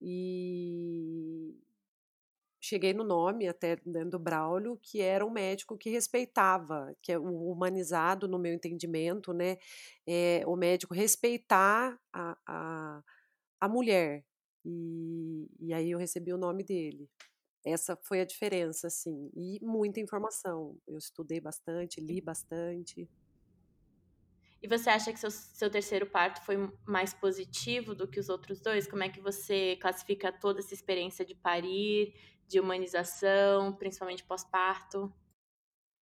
E, cheguei no nome até do Braulio, que era um médico que respeitava, que é o humanizado no meu entendimento, né? É, o médico respeitar a, a, a mulher. E, e aí eu recebi o nome dele. Essa foi a diferença, assim. E muita informação. Eu estudei bastante, li bastante. E você acha que seu, seu terceiro parto foi mais positivo do que os outros dois? Como é que você classifica toda essa experiência de parir, de humanização, principalmente pós-parto?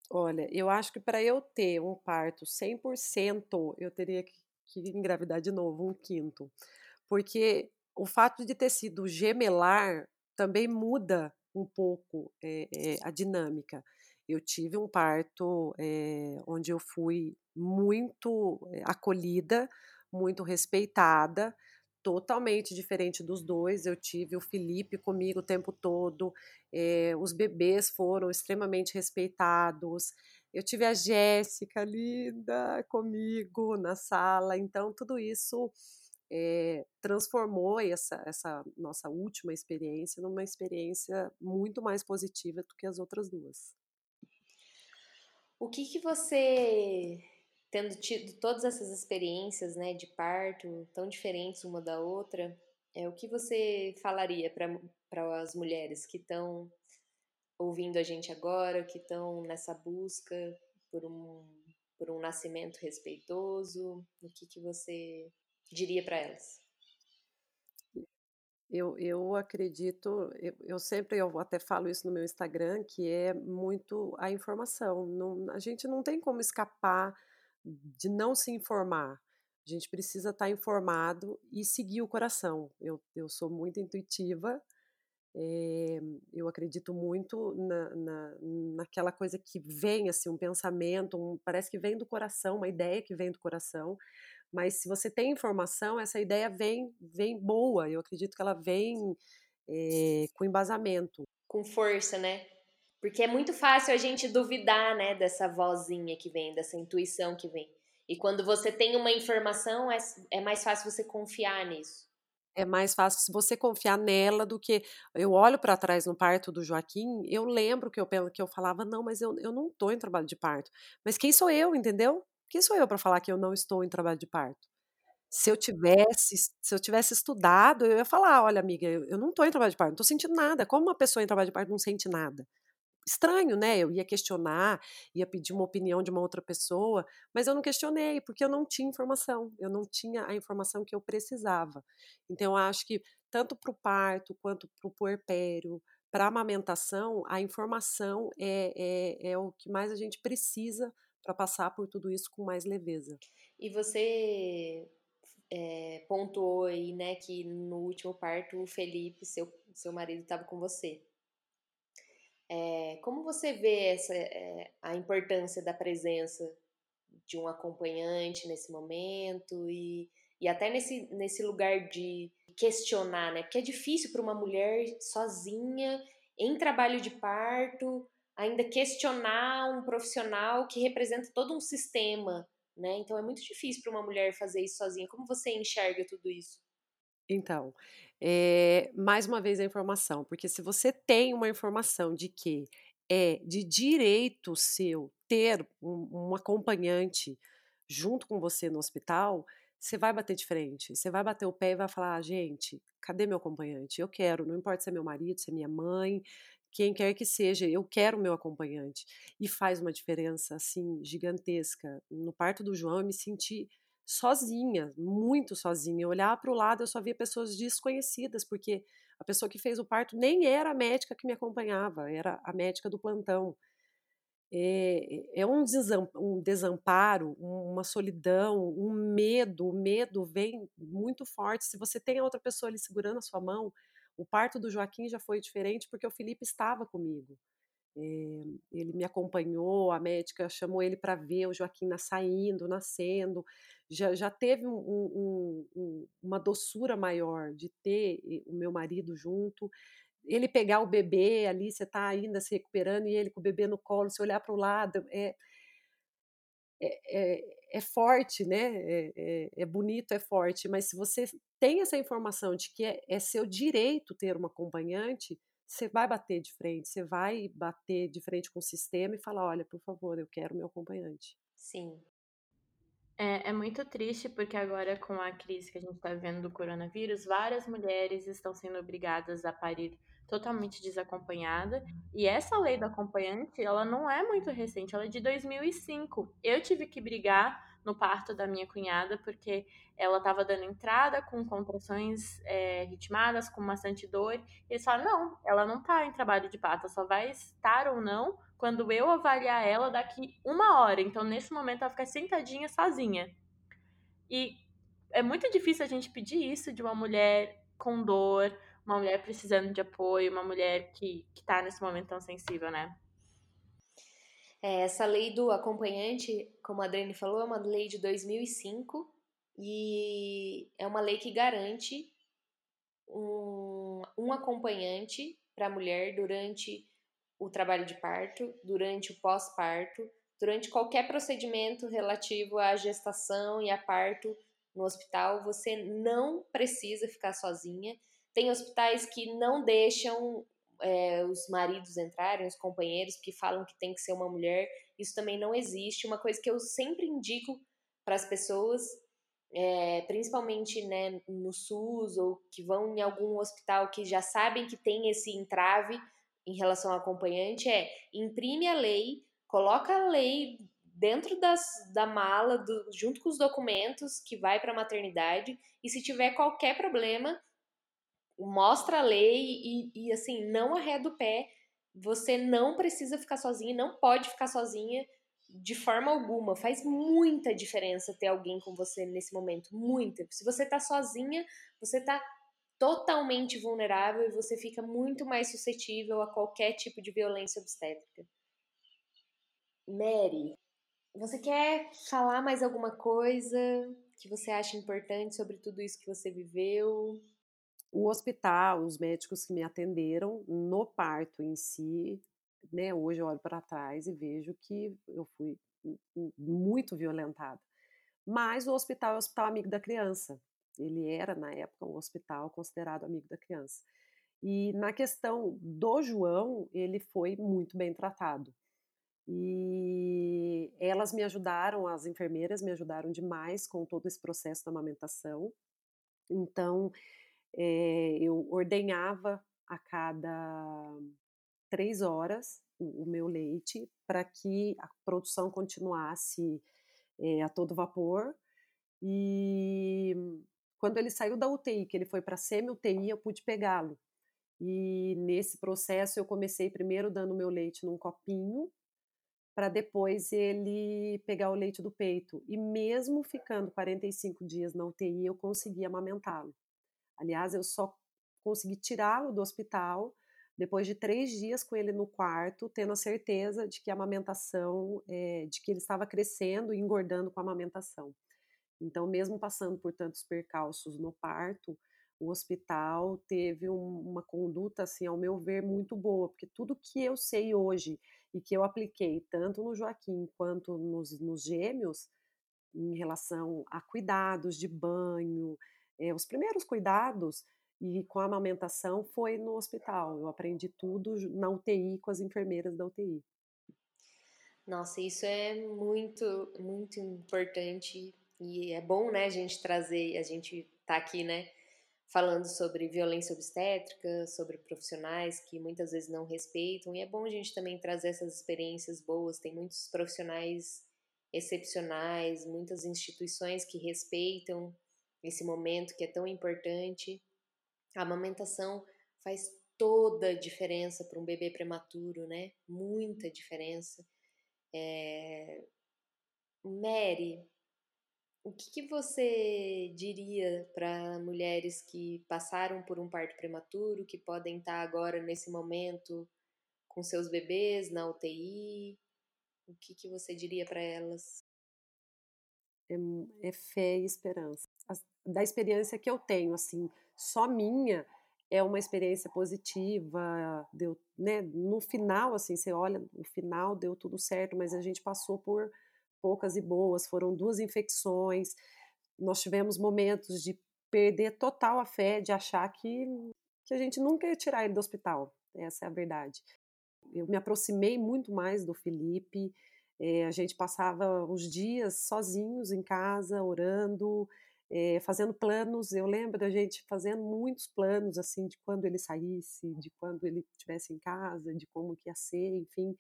Olha, eu acho que para eu ter um parto 100%, eu teria que, engravidar de novo, um quinto. Porque o fato de ter sido gemelar também muda um pouco é, é, a dinâmica. Eu tive um parto é, onde eu fui muito acolhida, muito respeitada, totalmente diferente dos dois. Eu tive o Felipe comigo o tempo todo, eh, os bebês foram extremamente respeitados. Eu tive a Jéssica linda comigo na sala, então tudo isso eh, transformou essa, essa nossa última experiência numa experiência muito mais positiva do que as outras duas. O que, que você tendo tido todas essas experiências, né, de parto tão diferentes uma da outra, é o que você falaria para as mulheres que estão ouvindo a gente agora, que estão nessa busca por um, por um nascimento respeitoso? O que, que você diria para elas? Eu, eu acredito, eu, eu, sempre eu até falo isso no meu Instagram, que é muito a informação. Não, a gente não tem como escapar de não se informar. A gente precisa estar informado e seguir o coração. Eu, eu sou muito intuitiva, é, eu acredito muito na, na, naquela coisa que vem, assim, um pensamento, um, parece que vem do coração, uma ideia que vem do coração. Mas se você tem informação, essa ideia vem, vem boa. Eu acredito que ela vem é, com embasamento. Com força, né? Porque é muito fácil a gente duvidar, né, dessa vozinha que vem, dessa intuição que vem. E quando você tem uma informação, é, é mais fácil você confiar nisso. É mais fácil você confiar nela do que. Eu olho para trás no parto do Joaquim, eu lembro que eu, que eu falava, não, mas eu, eu não estou em trabalho de parto. Mas quem sou eu, entendeu? Quem sou eu para falar que eu não estou em trabalho de parto? Se eu tivesse, se eu tivesse estudado, eu ia falar, olha, amiga, eu, eu não estou em trabalho de parto, não estou sentindo nada. Como uma pessoa em trabalho de parto não sente nada? Estranho, né? Eu ia questionar, ia pedir uma opinião de uma outra pessoa, mas eu não questionei, porque eu não tinha informação, eu não tinha a informação que eu precisava. Então, eu acho que tanto para o parto quanto para o puerpério, para a amamentação, a informação é, é, é o que mais a gente precisa para passar por tudo isso com mais leveza. E você é, pontuou aí, né, que no último parto o Felipe, seu, seu marido, estava com você. É, como você vê essa, é, a importância da presença de um acompanhante nesse momento e, e até nesse, nesse lugar de questionar, né? Porque é difícil para uma mulher sozinha, em trabalho de parto, ainda questionar um profissional que representa todo um sistema, né? Então é muito difícil para uma mulher fazer isso sozinha. Como você enxerga tudo isso? Então, é, mais uma vez a informação, porque se você tem uma informação de que é de direito seu ter um, um acompanhante junto com você no hospital, você vai bater de frente, você vai bater o pé e vai falar: ah, gente, cadê meu acompanhante? Eu quero, não importa se é meu marido, se é minha mãe, quem quer que seja, eu quero meu acompanhante. E faz uma diferença assim gigantesca. No parto do João, eu me senti sozinha, muito sozinha. Eu olhava para o lado, eu só via pessoas desconhecidas, porque a pessoa que fez o parto nem era a médica que me acompanhava, era a médica do plantão. É, é um, um desamparo, uma solidão, um medo. O medo vem muito forte. Se você tem a outra pessoa ali segurando a sua mão, o parto do Joaquim já foi diferente porque o Felipe estava comigo. É, ele me acompanhou, a médica chamou ele para ver o Joaquim saindo, nascendo. Já, já teve um, um, um, uma doçura maior de ter o meu marido junto. Ele pegar o bebê ali, você está ainda se recuperando, e ele com o bebê no colo, se olhar para o lado, é, é, é, é, forte, né? É, é, é, bonito, é forte, mas se você tem essa informação de que é, é seu direito ter uma acompanhante, você vai bater de frente, você vai bater de frente com o sistema e falar: olha, por favor, eu quero meu acompanhante. Sim. É, é muito triste porque agora, com a crise que a gente está vivendo do coronavírus, várias mulheres estão sendo obrigadas a parir totalmente desacompanhada. E essa lei do acompanhante, ela não é muito recente, ela é de 2005. Eu tive que brigar no parto da minha cunhada porque ela estava dando entrada com contrações é, ritmadas, com bastante dor. E eles falaram: não, ela não está em trabalho de parto, só vai estar ou não quando eu avaliar ela daqui uma hora. Então, nesse momento, ela fica sentadinha sozinha. E é muito difícil a gente pedir isso de uma mulher com dor, uma mulher precisando de apoio, uma mulher que, que tá nesse momento tão sensível, né? É, essa lei do acompanhante, como a Adriane falou, é uma lei de 2005 e é uma lei que garante um, um acompanhante para a mulher durante o trabalho de parto, durante o pós-parto, durante qualquer procedimento relativo à gestação e a parto no hospital. Você não precisa ficar sozinha tem hospitais que não deixam é, os maridos entrarem, os companheiros, que falam que tem que ser uma mulher. Isso também não existe. Uma coisa que eu sempre indico para as pessoas, é, principalmente né, no SUS ou que vão em algum hospital que já sabem que tem esse entrave, em relação ao acompanhante é imprime a lei, coloca a lei dentro das, da mala, do, junto com os documentos que vai para a maternidade, e se tiver qualquer problema, mostra a lei e, e assim, não arreda o pé. Você não precisa ficar sozinha, não pode ficar sozinha de forma alguma. Faz muita diferença ter alguém com você nesse momento, muita. Se você tá sozinha, você tá totalmente vulnerável e você fica muito mais suscetível a qualquer tipo de violência obstétrica. Mary, você quer falar mais alguma coisa que você acha importante sobre tudo isso que você viveu? O hospital, os médicos que me atenderam no parto em si, né, hoje eu olho para trás e vejo que eu fui muito violentada. Mas o hospital é o hospital amigo da criança. Ele era, na época, um hospital considerado amigo da criança. E na questão do João, ele foi muito bem tratado. E elas me ajudaram, as enfermeiras me ajudaram demais com todo esse processo da amamentação. Então, é, eu ordenhava a cada três horas o, o meu leite para que a produção continuasse é, a todo vapor. E quando ele saiu da UTI, que ele foi para semi-UTI, eu pude pegá-lo. E nesse processo eu comecei primeiro dando meu leite num copinho, para depois ele pegar o leite do peito. E mesmo ficando 45 dias na UTI, eu consegui amamentá-lo. Aliás, eu só consegui tirá-lo do hospital depois de três dias com ele no quarto, tendo a certeza de que a amamentação, é, de que ele estava crescendo e engordando com a amamentação. Então, mesmo passando por tantos percalços no parto, o hospital teve um, uma conduta, assim, ao meu ver, muito boa, porque tudo que eu sei hoje e que eu apliquei tanto no Joaquim quanto nos, nos gêmeos, em relação a cuidados de banho, é, os primeiros cuidados e com a amamentação foi no hospital. Eu aprendi tudo na UTI com as enfermeiras da UTI. Nossa, isso é muito, muito importante e é bom, né, a gente trazer, a gente tá aqui, né, falando sobre violência obstétrica, sobre profissionais que muitas vezes não respeitam, e é bom a gente também trazer essas experiências boas. Tem muitos profissionais excepcionais, muitas instituições que respeitam esse momento que é tão importante. A amamentação faz toda a diferença para um bebê prematuro, né? Muita diferença. É... Mary, o que, que você diria para mulheres que passaram por um parto prematuro, que podem estar agora nesse momento com seus bebês na UTI? O que, que você diria para elas? É, é fé e esperança. Da experiência que eu tenho, assim, só minha é uma experiência positiva, deu, né, no final, assim, você olha, no final deu tudo certo, mas a gente passou por poucas e boas, foram duas infecções, nós tivemos momentos de perder total a fé, de achar que, que a gente nunca ia tirar ele do hospital, essa é a verdade. Eu me aproximei muito mais do Felipe, é, a gente passava os dias sozinhos em casa, orando, é, fazendo planos. Eu lembro da gente fazendo muitos planos, assim, de quando ele saísse, de quando ele estivesse em casa, de como que ia ser, enfim.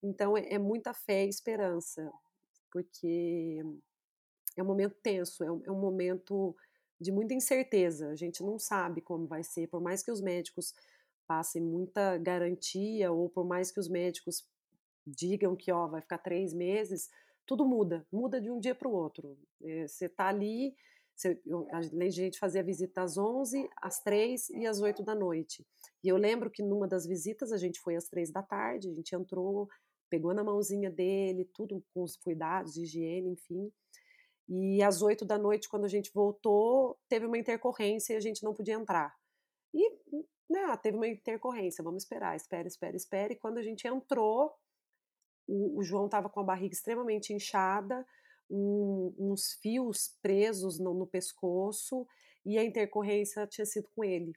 Então, é, é muita fé e esperança, porque é um momento tenso, é um, é um momento de muita incerteza. A gente não sabe como vai ser, por mais que os médicos passem muita garantia, ou por mais que os médicos digam que ó, vai ficar três meses, tudo muda, muda de um dia para o outro. É, você está ali, eu, a gente fazia visita às 11, às 3 e às 8 da noite. E eu lembro que numa das visitas a gente foi às 3 da tarde, a gente entrou, pegou na mãozinha dele, tudo com os cuidados higiene, enfim. E às 8 da noite, quando a gente voltou, teve uma intercorrência e a gente não podia entrar. E né, teve uma intercorrência, vamos esperar, espera, espera, espera. E quando a gente entrou, o, o João estava com a barriga extremamente inchada, um, uns fios presos no, no, pescoço e a intercorrência tinha sido com ele.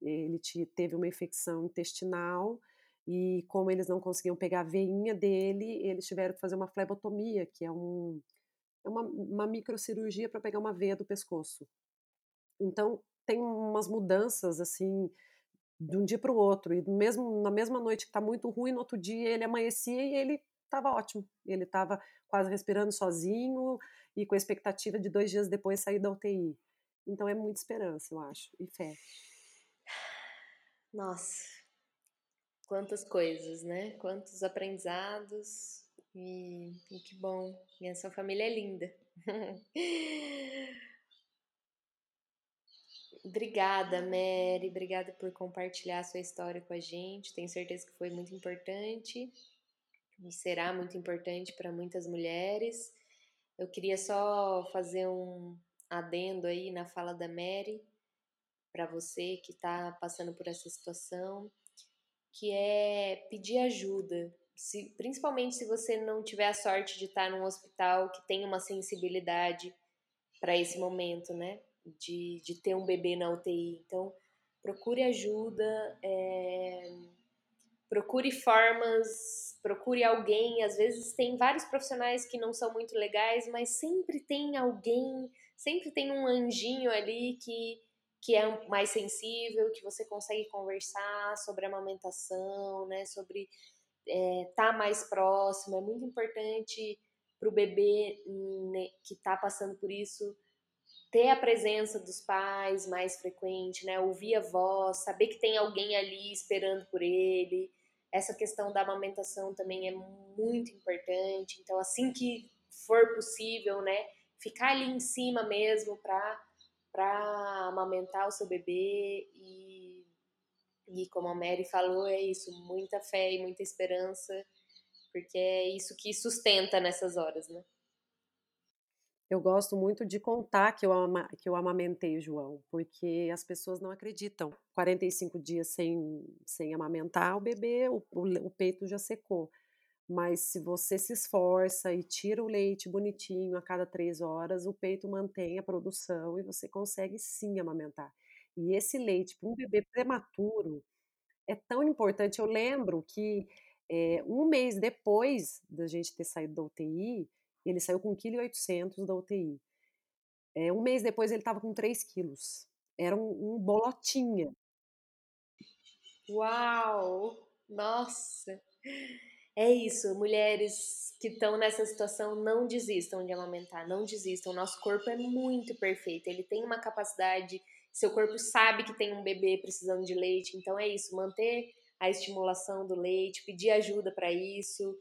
Ele teve uma infecção intestinal e como eles não conseguiam pegar a veinha dele, eles tiveram que fazer uma flebotomia, que é, um, é uma, uma microcirurgia para pegar uma veia do pescoço. Então tem umas mudanças assim de um dia para o outro. E mesmo na mesma noite que está muito ruim, no outro dia ele amanhecia e ele estava ótimo. Ele estava quase respirando sozinho e com a expectativa de dois dias depois sair da UTI. Então é muita esperança, eu acho, e fé. Nossa, quantas coisas, né? Quantos aprendizados e, e que bom. E essa família é linda. Obrigada, Mary. Obrigada por compartilhar a sua história com a gente. Tenho certeza que foi muito importante e será muito importante para muitas mulheres. Eu queria só fazer um adendo aí na fala da Mary para você que está passando por essa situação, que é pedir ajuda. Se, principalmente se você não tiver a sorte de estar num hospital que tem uma sensibilidade para esse momento, né? de, de ter um bebê na UTI. Então, procure ajuda, é, procure formas, procure alguém. Às vezes tem vários profissionais que não são muito legais, mas sempre tem alguém, sempre tem um anjinho ali que, que é mais sensível, que você consegue conversar sobre amamentação, né? Sobre é, tá mais próximo. É muito importante para o bebê né, que está passando por isso ter a presença dos pais mais frequente, né? Ouvir a voz, saber que tem alguém ali esperando por ele. Essa questão da amamentação também é muito importante. Então, assim que for possível, né, ficar ali em cima mesmo para para amamentar o seu bebê e e como a Mary falou, é isso, muita fé e muita esperança, porque é isso que sustenta nessas horas, né? Eu gosto muito de contar que eu, ama, que eu amamentei o João, porque as pessoas não acreditam. 45 dias sem, sem amamentar o bebê, o, o, o peito já secou. Mas se você se esforça e tira o leite bonitinho a cada três horas, o peito mantém a produção e você consegue sim amamentar. E esse leite para um bebê prematuro é tão importante. Eu lembro que é, um mês depois da gente ter saído da UTI, ele saiu com 1,8 kg da UTI. É, um mês depois ele estava com 3 quilos. Era um, um bolotinha. Uau! Nossa! É isso, mulheres que estão nessa situação, não desistam de amamentar, não desistam. Nosso corpo é muito perfeito, ele tem uma capacidade, seu corpo sabe que tem um bebê precisando de leite, então é isso, manter a estimulação do leite, pedir ajuda para isso,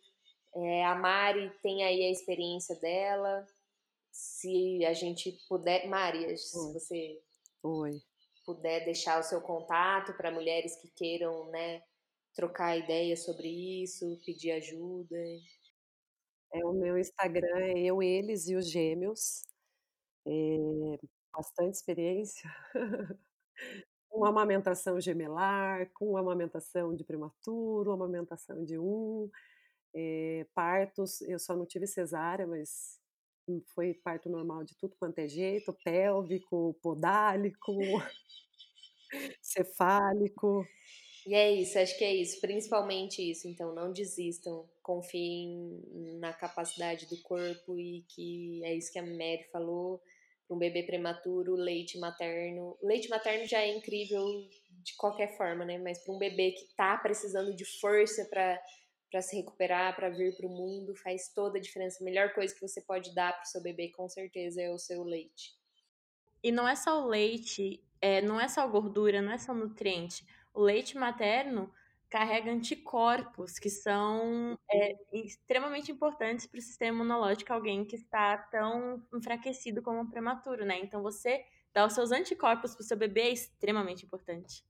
é, a Mari tem aí a experiência dela. Se a gente puder. Mari, se você Oi. puder deixar o seu contato para mulheres que queiram né, trocar ideias sobre isso, pedir ajuda. É, o meu Instagram é eu, eles e os gêmeos. É, bastante experiência. com amamentação gemelar, com amamentação de prematuro, amamentação de um, é, partos, eu só não tive cesárea, mas foi parto normal de tudo quanto é jeito, pélvico, podálico, cefálico. E é isso, acho que é isso, principalmente isso. Então, não desistam, confiem na capacidade do corpo e que é isso que a Mary falou. Um bebê prematuro, leite materno. Leite materno já é incrível de qualquer forma, né? Mas para um bebê que está precisando de força para para se recuperar, para vir para o mundo, faz toda a diferença. A melhor coisa que você pode dar para o seu bebê, com certeza, é o seu leite. E não é só o leite, é, não é só gordura, não é só nutriente. O leite materno carrega anticorpos que são é, extremamente importantes para o sistema imunológico alguém que está tão enfraquecido como um prematuro, né? Então você dar os seus anticorpos para o seu bebê é extremamente importante.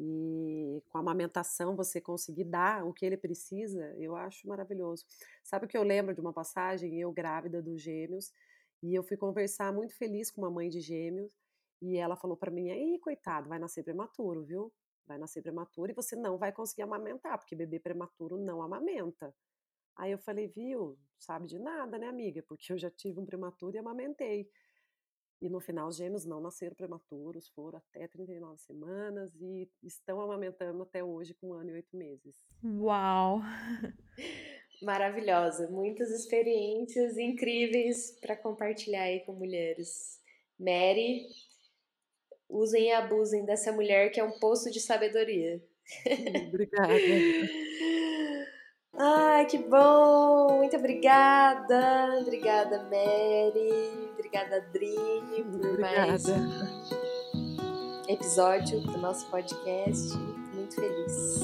E com a amamentação você conseguir dar o que ele precisa, eu acho maravilhoso. Sabe o que eu lembro de uma passagem? Eu grávida dos gêmeos, e eu fui conversar muito feliz com uma mãe de gêmeos, e ela falou para mim: aí, coitado, vai nascer prematuro, viu? Vai nascer prematuro e você não vai conseguir amamentar, porque bebê prematuro não amamenta. Aí eu falei, viu, sabe de nada, né, amiga? Porque eu já tive um prematuro e amamentei. E no final, os gêmeos não nasceram prematuros, foram até 39 semanas e estão amamentando até hoje com um ano e oito meses. Uau! Maravilhosa, muitas experiências incríveis para compartilhar aí com mulheres. Mary, usem e abusem dessa mulher que é um poço de sabedoria. Obrigada. Ai, que bom! Muito obrigada! Obrigada, Mary. Obrigada, Adri, por obrigada. mais episódio do nosso podcast. Muito feliz.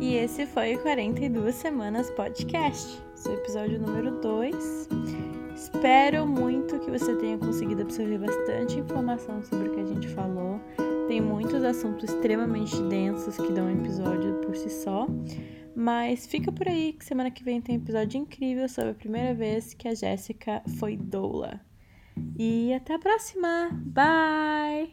E esse foi o 42 Semanas Podcast, seu episódio número 2. Espero muito que você tenha conseguido absorver bastante informação sobre o que a gente falou. Tem muitos assuntos extremamente densos que dão um episódio por si só. Mas fica por aí que semana que vem tem um episódio incrível sobre a primeira vez que a Jéssica foi doula. E até a próxima! Bye!